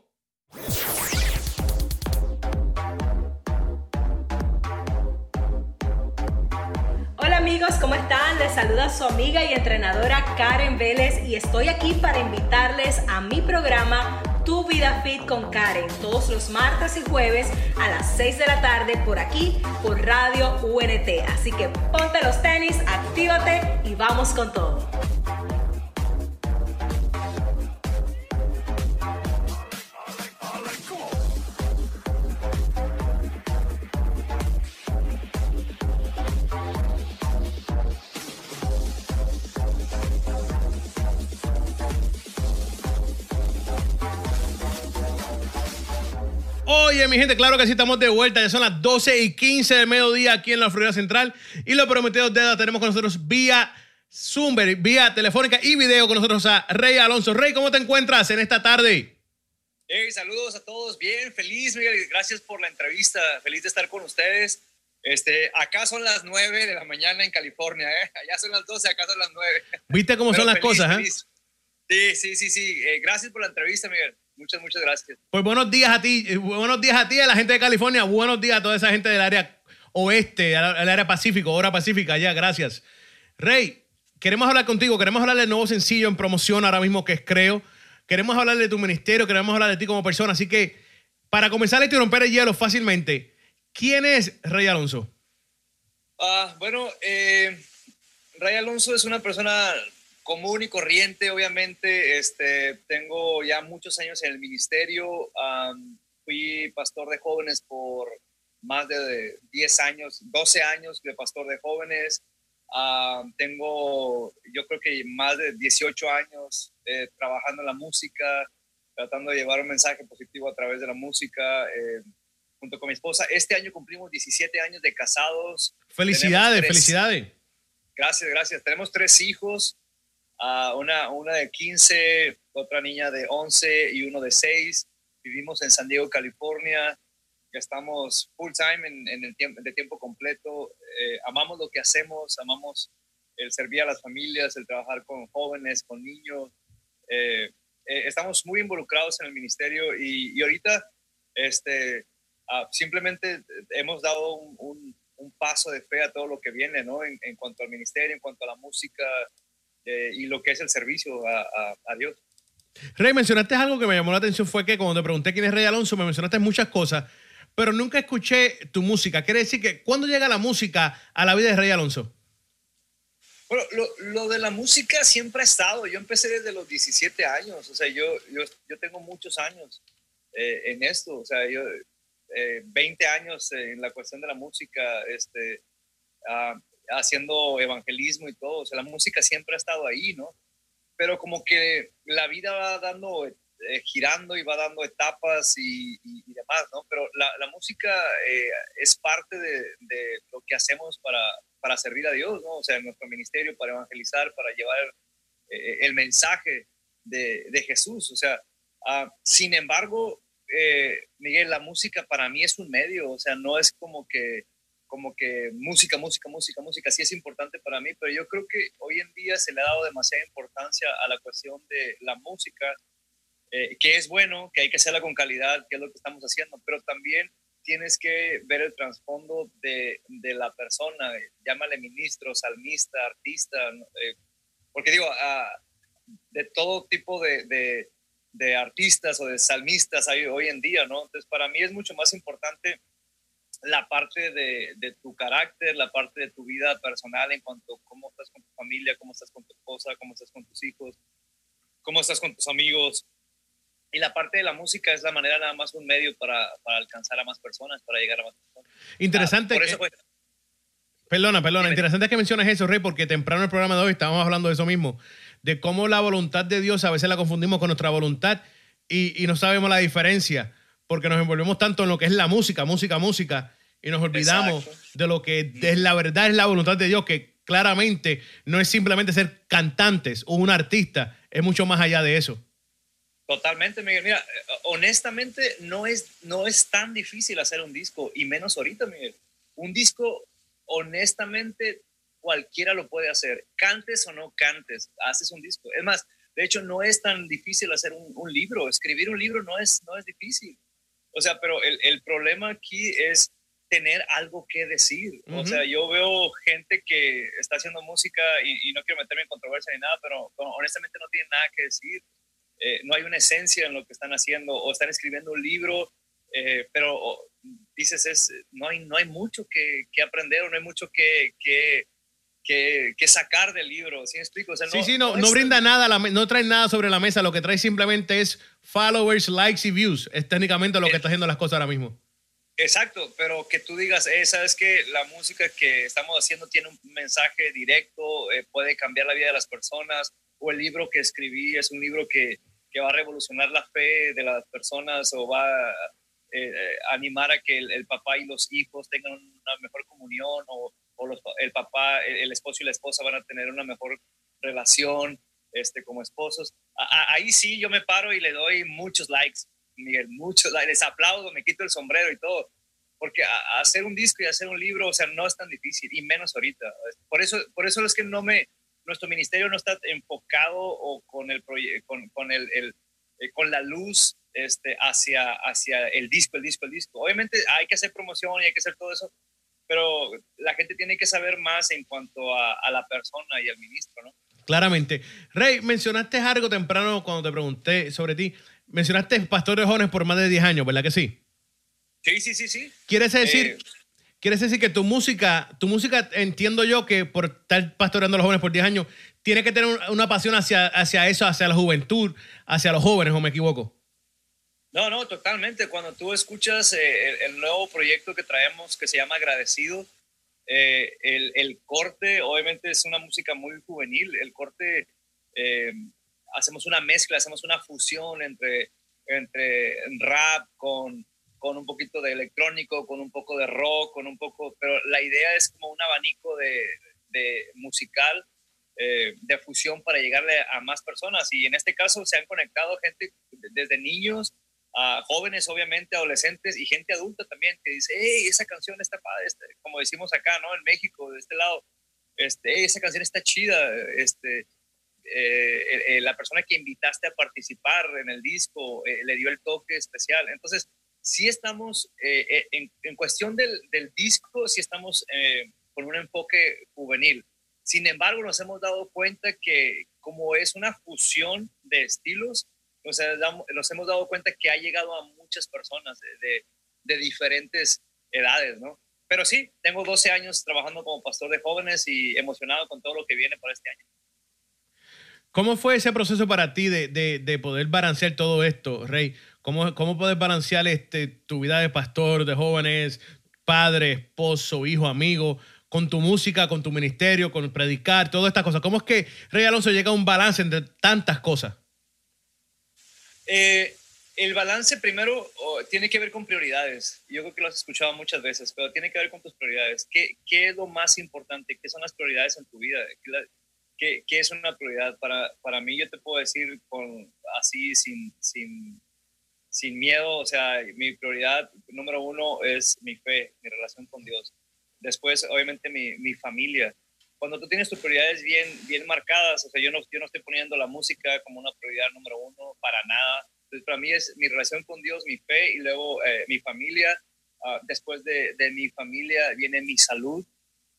amigos, ¿cómo están? Les saluda su amiga y entrenadora Karen Vélez y estoy aquí para invitarles a mi programa Tu Vida Fit con Karen todos los martes y jueves a las 6 de la tarde por aquí por Radio UNT. Así que ponte los tenis, actívate y vamos con todo. Oye, mi gente, claro que sí, estamos de vuelta. Ya son las 12 y 15 del mediodía aquí en la Florida Central. Y lo prometido de tenemos con nosotros vía Zoom, vía telefónica y video con nosotros a Rey Alonso. Rey, ¿cómo te encuentras en esta tarde? Hey, saludos a todos. Bien, feliz, Miguel. Gracias por la entrevista. Feliz de estar con ustedes. Este, acá son las 9 de la mañana en California, ¿eh? Allá son las 12, acá son las 9. ¿Viste cómo son las cosas, eh? Sí, sí, sí, sí. Eh, gracias por la entrevista, Miguel. Muchas, muchas gracias. Pues buenos días a ti, eh, buenos días a ti, a la gente de California, buenos días a toda esa gente del área oeste, al área pacífico, hora pacífica, ya, gracias. Rey, queremos hablar contigo, queremos hablar del nuevo sencillo en promoción ahora mismo que es Creo. Queremos hablar de tu ministerio, queremos hablar de ti como persona, así que para comenzar esto y romper el hielo fácilmente, ¿quién es Rey Alonso? Ah, bueno, eh, Rey Alonso es una persona común y corriente, obviamente. Este, tengo ya muchos años en el ministerio. fui pastor de jóvenes por más de 10 años, 12 años de pastor de jóvenes. tengo, yo creo que más de 18 años eh, trabajando en la música, tratando de llevar un mensaje positivo a través de la música. Eh, junto con mi esposa. Este año cumplimos 17 años de casados. Felicidades, felicidades. Gracias, gracias. Tenemos tres hijos una, una de 15, otra niña de 11 y uno de 6. Vivimos en San Diego, California. Ya estamos full time en, el tiempo, de tiempo completo. Eh, amamos lo que hacemos, amamos el servir a las familias, el trabajar con jóvenes, con niños. Eh, eh, estamos muy involucrados en el ministerio y, ahorita este, ah, simplemente hemos dado un, paso de fe a todo lo que viene, ¿no? En, en, cuanto al ministerio, en cuanto a la música, eh, y lo que es el servicio a, Dios. Rey, mencionaste algo que me llamó la atención, fue que cuando te pregunté quién es Rey Alonso, me mencionaste muchas cosas, pero nunca escuché tu música. Quiere decir que, ¿cuándo llega la música a la vida de Rey Alonso? Bueno, lo, de la música siempre ha estado. Yo empecé desde los 17 años. O sea, yo, yo, yo tengo muchos años eh, en esto. O sea, yo 20 eh, años en la cuestión de la música, este, ah, haciendo evangelismo y todo. O sea, la música siempre ha estado ahí, ¿no? Pero como que la vida va dando, eh, girando y va dando etapas y, demás, ¿no? Pero la, la música es parte de, de, lo que hacemos para, para servir a Dios, ¿no? O sea, en nuestro ministerio, para evangelizar, para llevar eh, el mensaje de, de, Jesús. O sea, ah, sin embargo, eh, Miguel, la música para mí es un medio, o sea, no es como que, como que música, música, música, música, sí es importante para mí, pero yo creo que hoy en día se le ha dado demasiada importancia a la cuestión de la música, eh, que es bueno, que hay que hacerla con calidad, que es lo que estamos haciendo, pero también tienes que ver el trasfondo de, de, la persona, llámale ministro, salmista, artista, eh, porque digo, ah, de todo tipo de, de, de, artistas o de salmistas hay hoy en día, ¿no? Entonces, para mí es mucho más importante la parte de, de, tu carácter, la parte de tu vida personal en cuanto a cómo estás con tu familia, cómo estás con tu esposa, cómo estás con tus hijos, cómo estás con tus amigos, y la parte de la música es la manera nada más un medio para, para alcanzar a más personas, para llegar a más personas. Interesante. Ah, perdona, perdona, interesante que menciones eso, Rey, porque temprano en el programa de hoy estábamos hablando de eso mismo, de cómo la voluntad de Dios a veces la confundimos con nuestra voluntad y, y no sabemos la diferencia, porque nos envolvemos tanto en lo que es la música, música, música, y nos olvidamos de lo que es la verdad, es la voluntad de Dios, que claramente no es simplemente ser cantantes o un artista, es mucho más allá de eso. Totalmente, Miguel. Mira, honestamente no es, no es tan difícil hacer un disco, y menos ahorita, Miguel. Un disco, honestamente, cualquiera lo puede hacer. Cantes o no cantes, haces un disco. Es más, de hecho, no es tan difícil hacer un, libro. Escribir un libro no es, no es difícil. O sea, pero el, el problema aquí es tener algo que decir. O sea, yo veo gente que está haciendo música y, y, no quiero meterme en controversia ni nada, pero honestamente no tiene nada que decir eh, no hay una esencia en lo que están haciendo o están escribiendo un libro, eh, pero dices, es, no, hay, no hay mucho que, que aprender o no hay mucho que, que, que, sacar del libro, ¿sí me explico? sí, sí, no, no, brinda nada, no trae nada sobre la mesa, lo que trae simplemente es followers, likes y views, es técnicamente lo que está haciendo las cosas ahora mismo. Exacto, pero que tú digas, eh, sabes que la música que estamos haciendo tiene un mensaje directo, eh, puede cambiar la vida de las personas, o el libro que escribí es un libro que, que va a revolucionar la fe de las personas o va a eh, animar a que el, papá y los hijos tengan una mejor comunión o, el papá, el, esposo y la esposa van a tener una mejor relación este, como esposos. ahí sí yo me paro y le doy muchos likes, Miguel, muchos les aplaudo, me quito el sombrero y todo. Porque hacer un disco y hacer un libro, o sea, no es tan difícil, y menos ahorita. Por eso, por eso es que no me, nuestro ministerio no está enfocado o con el con, con el, el eh, con la luz este, hacia, hacia el disco, el disco, el disco. Obviamente hay que hacer promoción y hay que hacer todo eso, pero la gente tiene que saber más en cuanto a, a la persona y al ministro, ¿no? Claramente. Rey, mencionaste algo temprano cuando te pregunté sobre ti. Mencionaste pastores jóvenes por más de 10 años, ¿verdad que sí? Sí, sí, sí, sí. ¿Quieres decir, eh, Quieres decir que tu música, tu música entiendo yo que por estar pastoreando a los jóvenes por 10 años, tiene que tener una pasión hacia, hacia eso, hacia la juventud, hacia los jóvenes, ¿o me equivoco? No, no, totalmente. Cuando tú escuchas eh, el, nuevo proyecto que traemos que se llama Agradecido, eh, el, el, corte obviamente es una música muy juvenil. El corte, eh, hacemos una mezcla, hacemos una fusión entre, entre rap con con un poquito de electrónico, con un poco de rock, con un poco, pero la idea es como un abanico de, de musical, eh, de fusión para llegarle a más personas. Y en este caso se han conectado gente desde niños a jóvenes, obviamente, adolescentes y gente adulta también que dice, hey, esa canción está padre, este", como decimos acá, ¿no? En México, de este lado, este, esa canción está chida, este, eh, eh, la persona que invitaste a participar en el disco le dio el toque especial. Entonces, sí estamos, eh, eh, en, en, cuestión del, del, disco, sí estamos eh, con un enfoque juvenil. Sin embargo, nos hemos dado cuenta que como es una fusión de estilos, nos, nos hemos dado cuenta que ha llegado a muchas personas de, de, de diferentes edades, ¿no? pero sí, tengo 12 años trabajando como pastor de jóvenes y emocionado con todo lo que viene para este año. ¿Cómo fue ese proceso para ti de, de, de poder balancear todo esto, Rey? ¿Cómo, cómo puedes balancear este, tu vida de pastor, de jóvenes, padre, esposo, hijo, amigo, con tu música, con tu ministerio, con predicar, todas estas cosas? ¿Cómo es que Rey Alonso llega a un balance entre tantas cosas? Eh, el balance primero oh, tiene que ver con prioridades. Yo creo que lo has escuchado muchas veces, pero tiene que ver con tus prioridades. ¿Qué, qué es lo más importante? ¿Qué son las prioridades en tu vida? ¿Qué, qué, es una prioridad? Para, para mí, yo te puedo decir con, así, sin, sin, sin miedo, o sea, mi prioridad número uno es mi fe, mi relación con Dios. Después, obviamente, mi, mi familia. Cuando tú tienes tus prioridades bien, bien marcadas, o sea, yo no, yo no estoy poniendo la música como una prioridad número uno para nada entonces, para mí es mi relación con Dios, mi fe y luego eh, mi familia. Uh, después de, de, mi familia viene mi salud,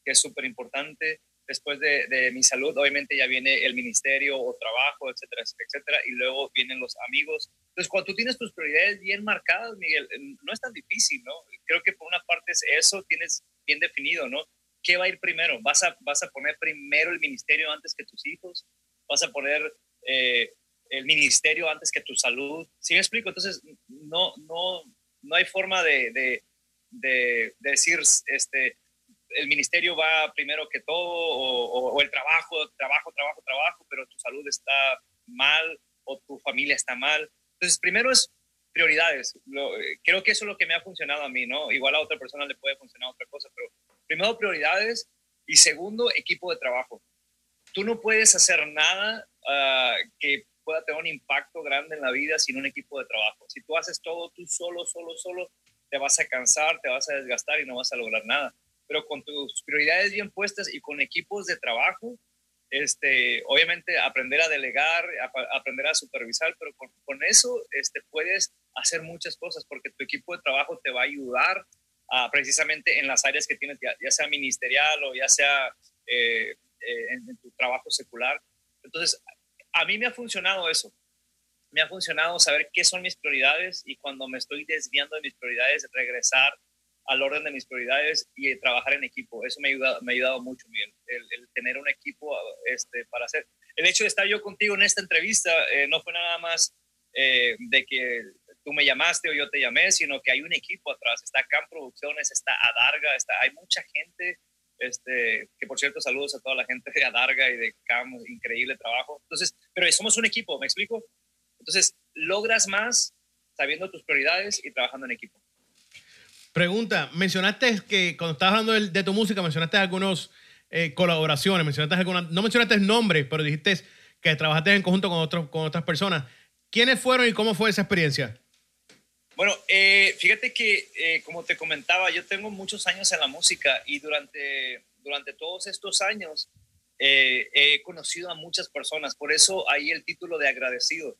que es súper importante. Después de, de, mi salud, obviamente ya viene el ministerio o trabajo, etcétera, etcétera. Y luego vienen los amigos. Entonces, cuando tú tienes tus prioridades bien marcadas, Miguel, eh, no es tan difícil, ¿no? Creo que por una parte es eso, tienes bien definido, ¿no? ¿Qué va a ir primero? ¿Vas a, vas a poner primero el ministerio antes que tus hijos? ¿Vas a poner eh, el ministerio antes que tu salud. ¿Sí me explico? Entonces, no, no, no hay forma de, de, de, decir, este, el ministerio va primero que todo o, el trabajo, trabajo, trabajo, trabajo, pero tu salud está mal o tu familia está mal. Entonces, primero es prioridades. Lo, creo que eso es lo que me ha funcionado a mí, ¿no? Igual a otra persona le puede funcionar otra cosa, pero primero prioridades y segundo equipo de trabajo. Tú no puedes hacer nada uh, que pueda tener un impacto grande en la vida sin un equipo de trabajo. Si tú haces todo tú solo, solo, solo, te vas a cansar, te vas a desgastar y no vas a lograr nada. Pero con tus prioridades bien puestas y con equipos de trabajo, este, obviamente aprender a delegar, a, aprender a supervisar, pero con, con, eso este, puedes hacer muchas cosas porque tu equipo de trabajo te va a ayudar a, precisamente en las áreas que tienes, ya, ya sea ministerial o ya sea eh, eh, en, en tu trabajo secular. Entonces, a mí me ha funcionado eso. Me ha funcionado saber qué son mis prioridades y cuando me estoy desviando de mis prioridades, regresar al orden de mis prioridades y trabajar en equipo. Eso me ha ayudado, me ha ayudado mucho, Miguel, el, tener un equipo este, para hacer. El hecho de estar yo contigo en esta entrevista eh, no fue nada más eh, de que tú me llamaste o yo te llamé, sino que hay un equipo atrás. Está Cam Producciones, está Adarga, está, hay mucha gente este, que por cierto, saludos a toda la gente de Adarga y de CAM, increíble trabajo. Entonces, pero somos un equipo, ¿me explico? Entonces, logras más sabiendo tus prioridades y trabajando en equipo. Pregunta, mencionaste que cuando estabas hablando de, de tu música, mencionaste algunas eh, colaboraciones, mencionaste algunas, no mencionaste nombres, pero dijiste que trabajaste en conjunto con, con otras personas. ¿Quiénes fueron y cómo fue esa experiencia? Bueno, eh, fíjate que, eh, como te comentaba, yo tengo muchos años en la música y durante, durante todos estos años eh, he conocido a muchas personas, por eso ahí el título de agradecido.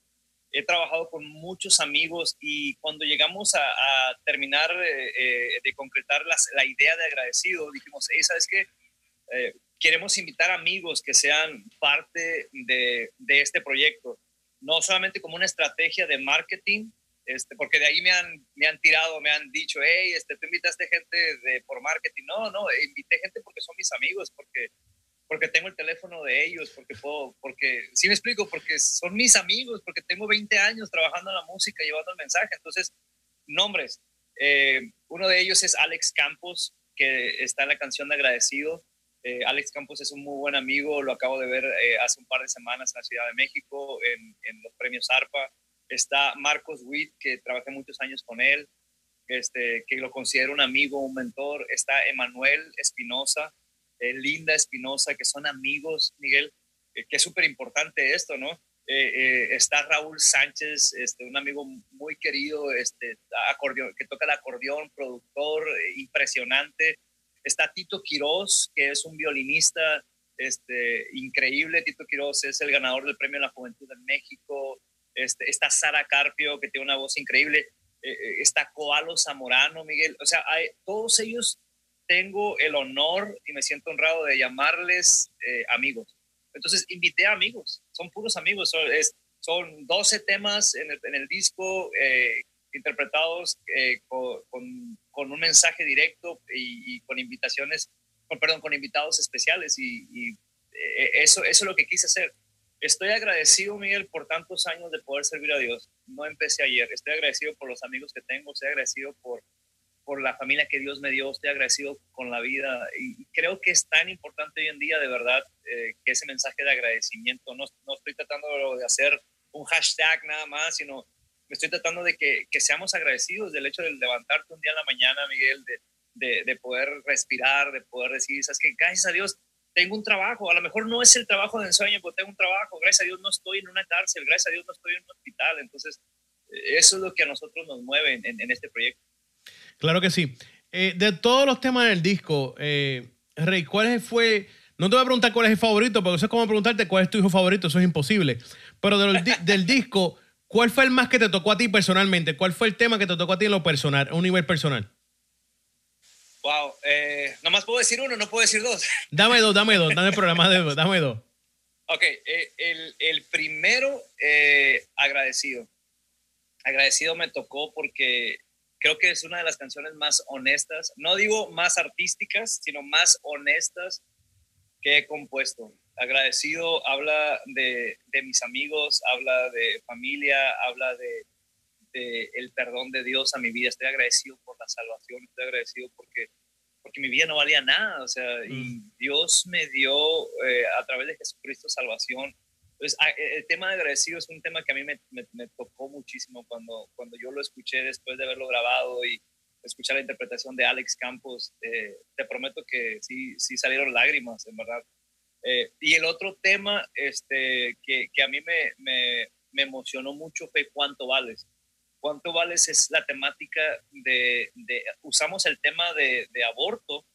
He trabajado con muchos amigos y cuando llegamos a, a terminar de concretar las, la idea de agradecido, dijimos, hey, ¿sabes qué? queremos invitar amigos que sean parte de, de este proyecto, no solamente como una estrategia de marketing, este, porque de ahí me han, me han tirado, me han dicho, hey, este, tú invitaste gente de, por marketing. No, no, invité gente porque son mis amigos, porque, porque tengo el teléfono de ellos, porque puedo, porque, sí me explico, porque son mis amigos, porque tengo 20 años trabajando en la música, llevando el mensaje. Entonces, nombres. Eh, uno de ellos es Alex Campos, que está en la canción de Agradecido. Eh, Alex Campos es un muy buen amigo, lo acabo de ver eh, hace un par de semanas en la Ciudad de México, en, en los premios ARPA. Está Marcos Witt, que trabajé muchos años con él, este, que lo considero un amigo, un mentor. Está Emanuel Espinosa, eh, Linda Espinosa, que son amigos, Miguel, eh, que es súper importante esto, ¿no? Eh, está Raúl Sánchez, este, un amigo muy querido, este, acordeón, que toca el acordeón, productor, impresionante. Está Tito Quiroz, que es un violinista este, increíble. Tito Quiroz es el ganador del Premio de la Juventud en México. Este, está Sara Carpio, que tiene una voz increíble, eh, eh, está Coalo Zamorano, Miguel, o sea, todos ellos tengo el honor y me siento honrado de llamarles eh, amigos. Entonces, invité a amigos, son puros amigos, son, es, son 12 temas en el, disco, interpretados eh, con, con, un mensaje directo y, con invitaciones, perdón, con invitados especiales y, eh, eso, eso es lo que quise hacer. Estoy agradecido, Miguel, por tantos años de poder servir a Dios. No empecé ayer. Estoy agradecido por los amigos que tengo, estoy agradecido por, por la familia que Dios me dio, estoy agradecido con la vida y creo que es tan importante hoy en día, de verdad, eh, que ese mensaje de agradecimiento, no, no estoy tratando de hacer un hashtag nada más, sino me estoy tratando de que, que, seamos agradecidos del hecho de levantarte un día en la mañana, Miguel, de, de, de poder respirar, de poder decir, sabes que gracias a Dios tengo un trabajo, a lo mejor no es el trabajo de ensueño, pero tengo un trabajo, gracias a Dios no estoy en una cárcel, gracias a Dios no estoy en un hospital, entonces eh, eso es lo que a nosotros nos mueve en, en este proyecto. Claro que sí. Eh, de todos los temas del disco, eh, Rey, ¿cuál fue no te voy a preguntar cuál es el favorito, porque eso es como preguntarte cuál es tu hijo favorito, eso es imposible. Pero del disco, ¿cuál fue el más que te tocó a ti personalmente? ¿Cuál fue el tema que te tocó a ti en lo personal, a un nivel personal? Wow, eh, nomás puedo decir uno, no puedo decir dos. Dame dos, dame dos, dame el programa de dame dos. Ok, eh, el, el, primero, eh, agradecido. Agradecido me tocó porque creo que es una de las canciones más honestas, no digo más artísticas, sino más honestas que he compuesto. Agradecido habla de, de mis amigos, habla de familia, habla de, de, el perdón de Dios a mi vida. Estoy agradecido por la salvación, estoy agradecido porque, porque mi vida no valía nada. O sea, y mm. Dios me dio eh, a través de Jesucristo salvación. Entonces, el tema de agradecido es un tema que a mí me, me, tocó muchísimo cuando, cuando yo lo escuché después de haberlo grabado y escuchar la interpretación de Alex Campos, eh, te prometo que sí, sí salieron lágrimas, en verdad. Eh, y el otro tema este, que, que a mí me, me, me, emocionó mucho fue cuánto vales. Cuánto vales es la temática de, de usamos el tema de, de, aborto,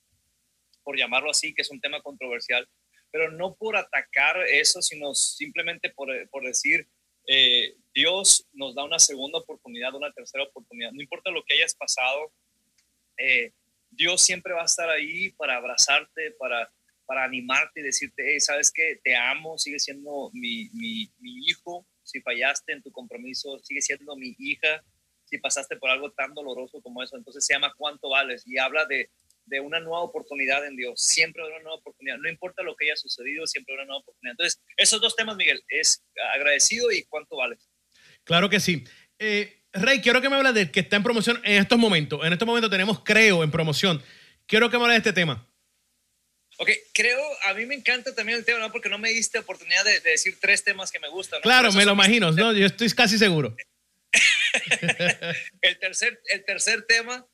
por llamarlo así, que es un tema controversial, pero no por atacar eso, sino simplemente por, por decir, eh, Dios nos da una segunda oportunidad, una tercera oportunidad. No importa lo que hayas pasado, eh, Dios siempre va a estar ahí para abrazarte, para, para animarte y decirte, sabes que te amo, sigue siendo mi, mi, mi, hijo, si fallaste en tu compromiso, sigue siendo mi hija, si pasaste por algo tan doloroso como eso, entonces se llama cuánto vales y habla de, de una nueva oportunidad en Dios, siempre habrá una nueva oportunidad, no importa lo que haya sucedido, siempre habrá una nueva oportunidad. Entonces, esos dos temas, Miguel, es agradecido y cuánto vales. Claro que sí. Eh, Rey, quiero que me hables del que está en promoción en estos momentos. En estos momentos tenemos Creo en promoción. Quiero que me hables de este tema. Ok, creo, a mí me encanta también el tema, ¿no? Porque no me diste oportunidad de, decir tres temas que me gustan. Claro, me lo imagino, ¿no? Yo estoy casi seguro. el, tercer, el tercer tema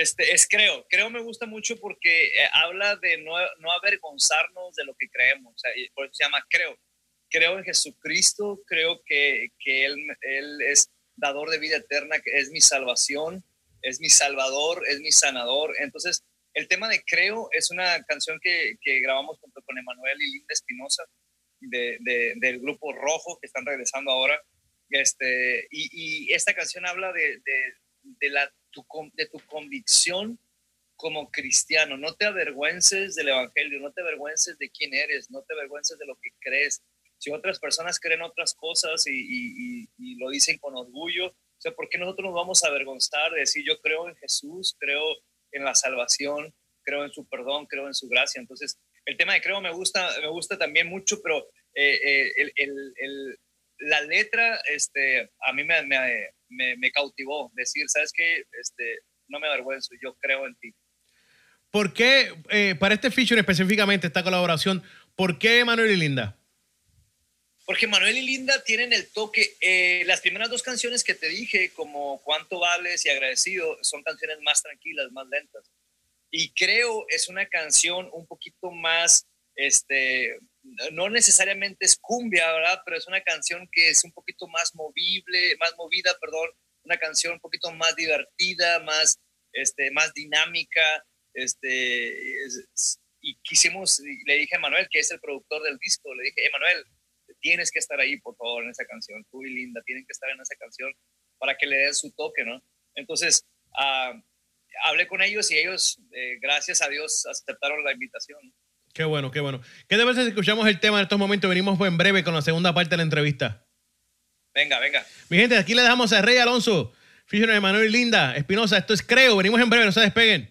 este, es creo. Creo me gusta mucho porque eh, habla de no, no, avergonzarnos de lo que creemos. O sea, por eso se llama creo. Creo en Jesucristo, creo que, que él, él es dador de vida eterna, que es mi salvación, es mi salvador, es mi sanador. Entonces, el tema de Creo es una canción que, que grabamos junto con Emanuel y Linda Espinosa de, del grupo Rojo, que están regresando ahora. Este, y, esta canción habla de, de, la, tu, de tu convicción como cristiano. No te avergüences del Evangelio, no te avergüences de quién eres, no te avergüences de lo que crees si otras personas creen otras cosas y, lo dicen con orgullo, o sea, ¿por qué nosotros nos vamos a avergonzar de decir yo creo en Jesús, creo en la salvación, creo en su perdón, creo en su gracia? Entonces, el tema de creo me gusta, me gusta también mucho, pero eh, eh, la letra este, a mí me, me, cautivó, decir, ¿sabes qué? Este, no me avergüenzo, yo creo en ti. ¿Por qué, eh, para este feature específicamente, esta colaboración, por qué Manuel y Linda? Porque Manuel y Linda tienen el toque. Eh, las primeras dos canciones que te dije, como Cuánto Vales y Agradecido, son canciones más tranquilas, más lentas. Y creo es una canción un poquito más, este, no necesariamente es cumbia, ¿verdad? Pero es una canción que es un poquito más movible, más movida, perdón. Una canción un poquito más divertida, más, este, más dinámica. Este, y quisimos, le dije a Manuel, que es el productor del disco, le dije, Manuel, tienes que estar ahí, por favor, en esa canción. Tú y Linda tienen que estar en esa canción para que le den su toque, ¿no? Entonces, uh, hablé con ellos y ellos, eh, gracias a Dios, aceptaron la invitación. Qué bueno, qué bueno. ¿Qué te parece si escuchamos el tema en estos momentos? Venimos en breve con la segunda parte de la entrevista. Venga, venga. Mi gente, aquí le dejamos a Rey Alonso Fisher, Emanuel y Linda, Espinosa, esto es Creo. Venimos en breve, no se despeguen.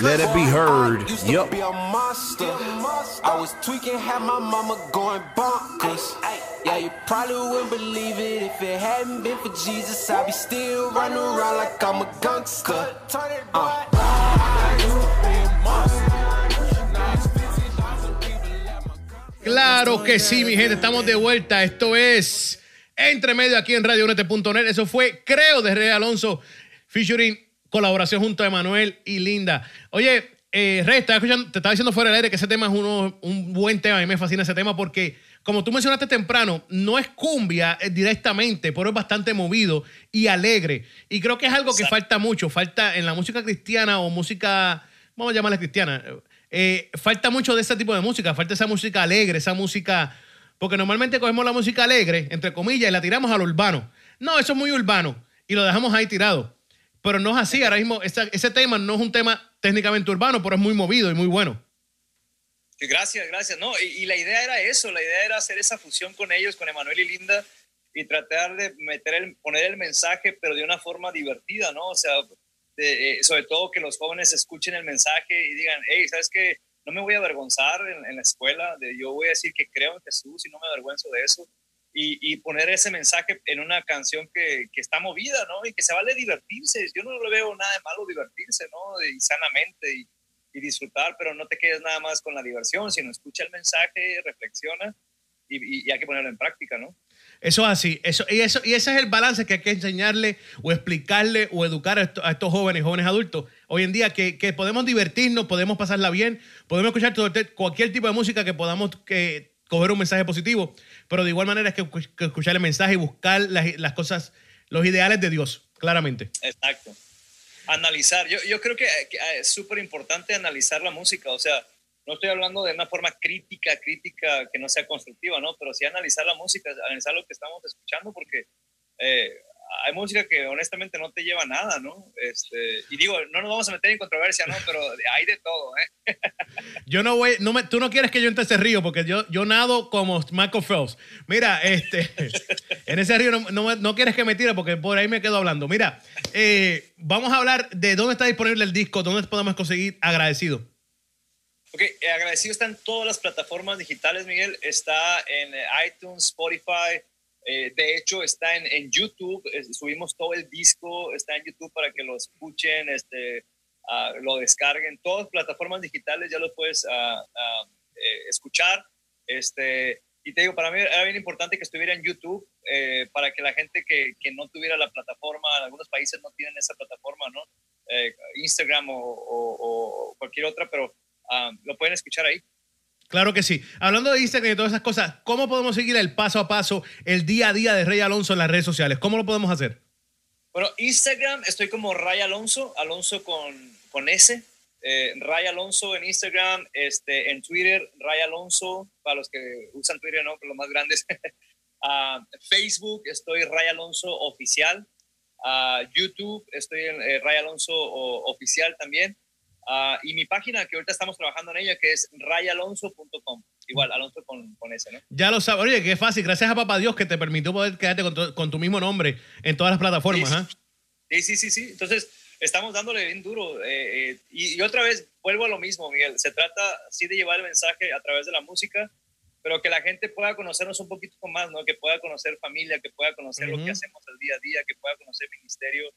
Let it be heard. Yup. I was tweaking, had my mama going bonkers. Yeah, you probably wouldn't believe it if it hadn't been for Jesus. I'd be still running around like I'm a gangster. Uh. Claro que sí, mi gente, estamos de vuelta. Esto es Entre Medio aquí en RadioUNT.net. Eso fue, creo, de Rey Alonso, featuring colaboración junto a Emanuel y Linda. Oye, eh, Rey, estaba escuchando- te estaba diciendo fuera del aire que ese tema es uno, un buen tema. A mí me fascina ese tema porque, como tú mencionaste temprano, no es cumbia directamente, pero es bastante movido y alegre. Y creo que es algo que Exacto. falta mucho. Falta en la música cristiana o música, vamos a llamarla cristiana, eh, falta mucho de ese tipo de música. Falta esa música alegre, esa música. Porque normalmente cogemos la música alegre, entre comillas, y la tiramos a lo urbano. No, eso es muy urbano. Y lo dejamos ahí tirado. Pero no es así. Ahora mismo, esa- ese tema no es un tema técnicamente urbano, pero es muy movido y muy bueno. Gracias, gracias. No, y, y la idea era eso, la idea era hacer esa fusión con ellos, con Emanuel y Linda, y tratar de meter el, poner el mensaje, pero de una forma divertida, ¿no? O sea, de, eh, sobre todo que los jóvenes escuchen el mensaje y digan, hey, ¿sabes qué? No me voy a avergonzar en, en la escuela, de, yo voy a decir que creo en Jesús y no me avergüenzo de eso. Y, y poner ese mensaje en una canción que, que está movida, ¿no? Y que se vale divertirse. Yo no le veo nada de malo divertirse, ¿no? Y sanamente y, y disfrutar, pero no te quedes nada más con la diversión, sino escucha el mensaje, reflexiona y, y- hay que ponerlo en práctica, ¿no? Eso es así. Eso, y, eso, y ese es el balance que hay que enseñarle o explicarle o educar a, esto- a estos jóvenes, jóvenes adultos. Hoy en día que, que podemos divertirnos, podemos pasarla bien, podemos escuchar todo- cualquier tipo de música que podamos que, coger un mensaje positivo, pero de igual manera es que, que escuchar el mensaje y buscar las, las cosas, los ideales de Dios, claramente. Exacto. Analizar. Yo, yo creo que, que es súper importante analizar la música. O sea, no estoy hablando de una forma crítica, crítica que no sea constructiva, ¿no? Pero sí analizar la música, analizar lo que estamos escuchando, porque eh, hay música que honestamente no te lleva a nada, ¿no? Este, y digo, no nos vamos a meter en controversia, ¿no? Pero hay de todo, ¿eh? Yo no voy, no me, tú no quieres que yo entre ese río porque yo, yo nado como Michael Phelps. Mira, este, en ese río no, no, no quieres que me tire porque por ahí me quedo hablando. Mira, eh, vamos a hablar de dónde está disponible el disco, dónde podemos conseguir agradecido. Ok, eh, agradecido está en todas las plataformas digitales, Miguel. Está en eh, iTunes, Spotify. Eh, de hecho, está en, YouTube. subimos todo el disco. Está en YouTube para que lo escuchen, este, ah, lo descarguen. Todas plataformas digitales ya lo puedes ah, ah, eh, escuchar. Este, y te digo, para mí era bien importante que estuviera en YouTube eh, para que la gente que, no tuviera la plataforma, en algunos países no tienen esa plataforma, ¿no? Instagram o, cualquier otra, pero lo pueden escuchar ahí. Claro que sí. Hablando de Instagram y todas esas cosas, ¿cómo podemos seguir el paso a paso, el día a día de Rey Alonso en las redes sociales? ¿Cómo lo podemos hacer? Bueno, Instagram estoy como Ray Alonso, Alonso con, con S. Eh, Ray Alonso en Instagram, este, en Twitter, Ray Alonso, para los que usan Twitter, ¿no? Los más grandes. Ah, Facebook, estoy Ray Alonso Oficial. Ah, YouTube, estoy en eh, Ray Alonso Oficial también. Ah, y mi página, que ahorita estamos trabajando en ella, que es rayalonso.com. Igual, Alonso con, con S, ¿no? Ya lo sabes. Oye, qué fácil. Gracias a Papá Dios que te permitió poder quedarte con, tu- con tu mismo nombre en todas las plataformas. Sí, ¿ah? Sí, sí, sí, sí. Entonces, estamos dándole bien duro. eh, eh, y, y otra vez, vuelvo a lo mismo, Miguel. Se trata, sí, de llevar el mensaje a través de la música, pero que la gente pueda conocernos un poquito más, ¿no? Que pueda conocer familia, que pueda conocer lo Ujú. que hacemos el día a día, que pueda conocer ministerio.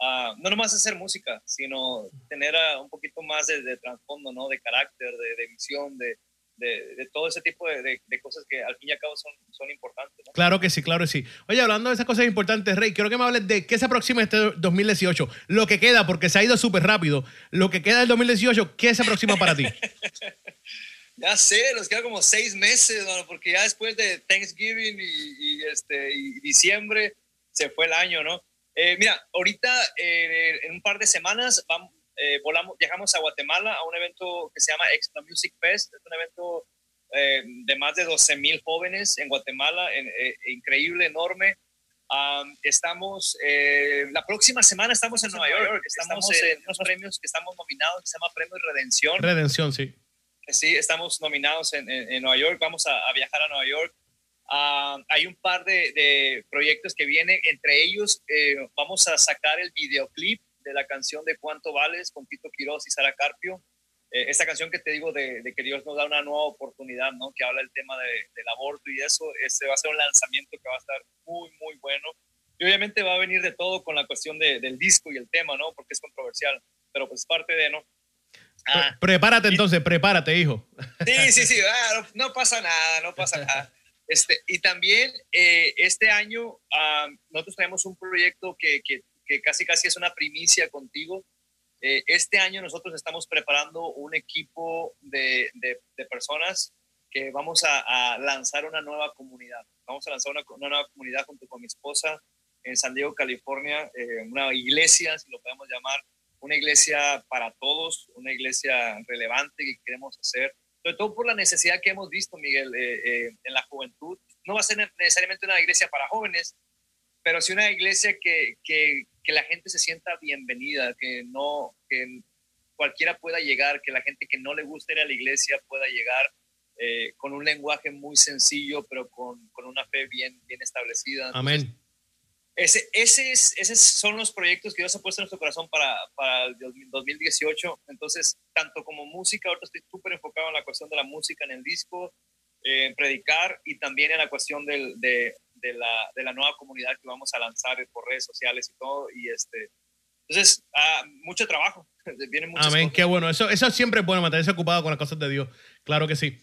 Ah, no nomás hacer música, sino tener ah, un poquito más de, de trasfondo, ¿no? De carácter, de, de visión, de, de, de todo ese tipo de, de- de cosas que al fin y al cabo son, son importantes. ¿no? Claro que sí, claro que sí. Oye, hablando de esas cosas importantes, Rey, quiero que me hables de qué se aproxima este 2018. Lo que queda, porque se ha ido súper rápido. Lo que queda del 2018, ¿qué se aproxima para ti? Ya sé, nos queda como seis meses, porque ya después de Thanksgiving y, y, este, y diciembre se fue el año, ¿no? Eh, mira, ahorita eh, en un par de semanas vamos, eh, volamos, viajamos a Guatemala a un evento que se llama Extra Music Fest. Es un evento eh, de más de 12 mil jóvenes en Guatemala, en- eh, increíble, enorme. Am, estamos, la próxima semana estamos en Nueva York, estamos en unos premios que estamos nominados, que se llama Premio Redención. Redención, sí. Sí, estamos nominados en, en- en Nueva York, vamos a, a viajar a Nueva York. Ah, hay un par de, de proyectos que vienen, entre ellos eh, vamos a sacar el videoclip de la canción de Cuánto Vales con Tito Quiroz y Sara Carpio. Eh, esta canción que te digo de, de que Dios nos da una nueva oportunidad, ¿no? que habla del tema de- del aborto y eso, este va a ser un lanzamiento que va a estar muy, muy bueno. Y obviamente va a venir de todo con la cuestión de- del disco y el tema, ¿no? porque es controversial, pero pues parte de, ¿no? Ah, Pre- Prepárate entonces, prepárate, hijo. Sí, sí, sí, ah, no, no pasa nada, no pasa nada. Este, y también eh, este año nosotros tenemos un proyecto que, que, que casi casi es una primicia contigo. Eh, este año nosotros estamos preparando un equipo de, de, de personas que vamos a, a lanzar una nueva comunidad. Vamos a lanzar una, una nueva comunidad junto con mi esposa en San Diego, California, eh, una iglesia, si lo podemos llamar, una iglesia para todos, una iglesia relevante que queremos hacer, sobre todo por la necesidad que hemos visto, Miguel, eh, eh, en la juventud. No va a ser necesariamente una iglesia para jóvenes, pero sí una iglesia que, que, que la gente se sienta bienvenida, que no, que cualquiera pueda llegar, que la gente que no le gusta ir a la iglesia pueda llegar eh, con un lenguaje muy sencillo, pero con, con una fe bien, bien establecida. Amén. Ese, ese es, esos son los proyectos que Dios ha puesto en nuestro corazón para, para el 2018. Entonces, tanto como música, ahorita estoy súper enfocado en la cuestión de la música en el disco, eh, en predicar y también en la cuestión del, de, de, la, de la nueva comunidad que vamos a lanzar por redes sociales y todo. Y este, entonces, ah, mucho trabajo. Vienen Amén, cosas. qué bueno. Eso, eso siempre es bueno, mantenerse ocupado con las cosas de Dios. Claro que sí.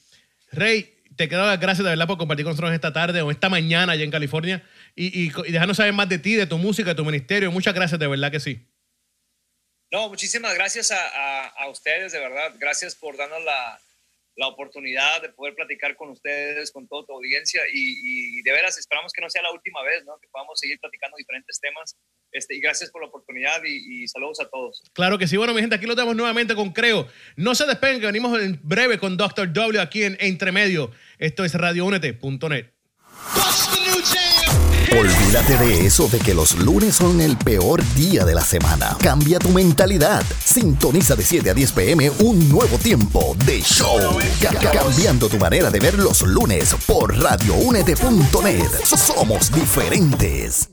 Rey, te quiero dar gracias de verdad por compartir con nosotros esta tarde o esta mañana allá en California y, y, y dejarnos saber más de ti, de tu música, de tu ministerio. Muchas gracias, de verdad que sí. No, muchísimas gracias a, a, a ustedes, de verdad. Gracias por darnos la, la oportunidad de poder platicar con ustedes, con toda tu audiencia y, y de veras esperamos que no sea la última vez, ¿no? que podamos seguir platicando diferentes temas. Este, y gracias por la oportunidad y, y saludos a todos. Claro que sí. Bueno, mi gente, aquí lo tenemos nuevamente con Creo. No se despeguen, que venimos en breve con Dr. W aquí en Entremedio. Esto es radioúnete.net. Olvídate de eso de que los lunes son el peor día de la semana. Cambia tu mentalidad. Sintoniza de 7 a 10 pm un nuevo tiempo de show. Ca- ca- cambiando tu manera de ver los lunes por radioúnete.net. Somos diferentes.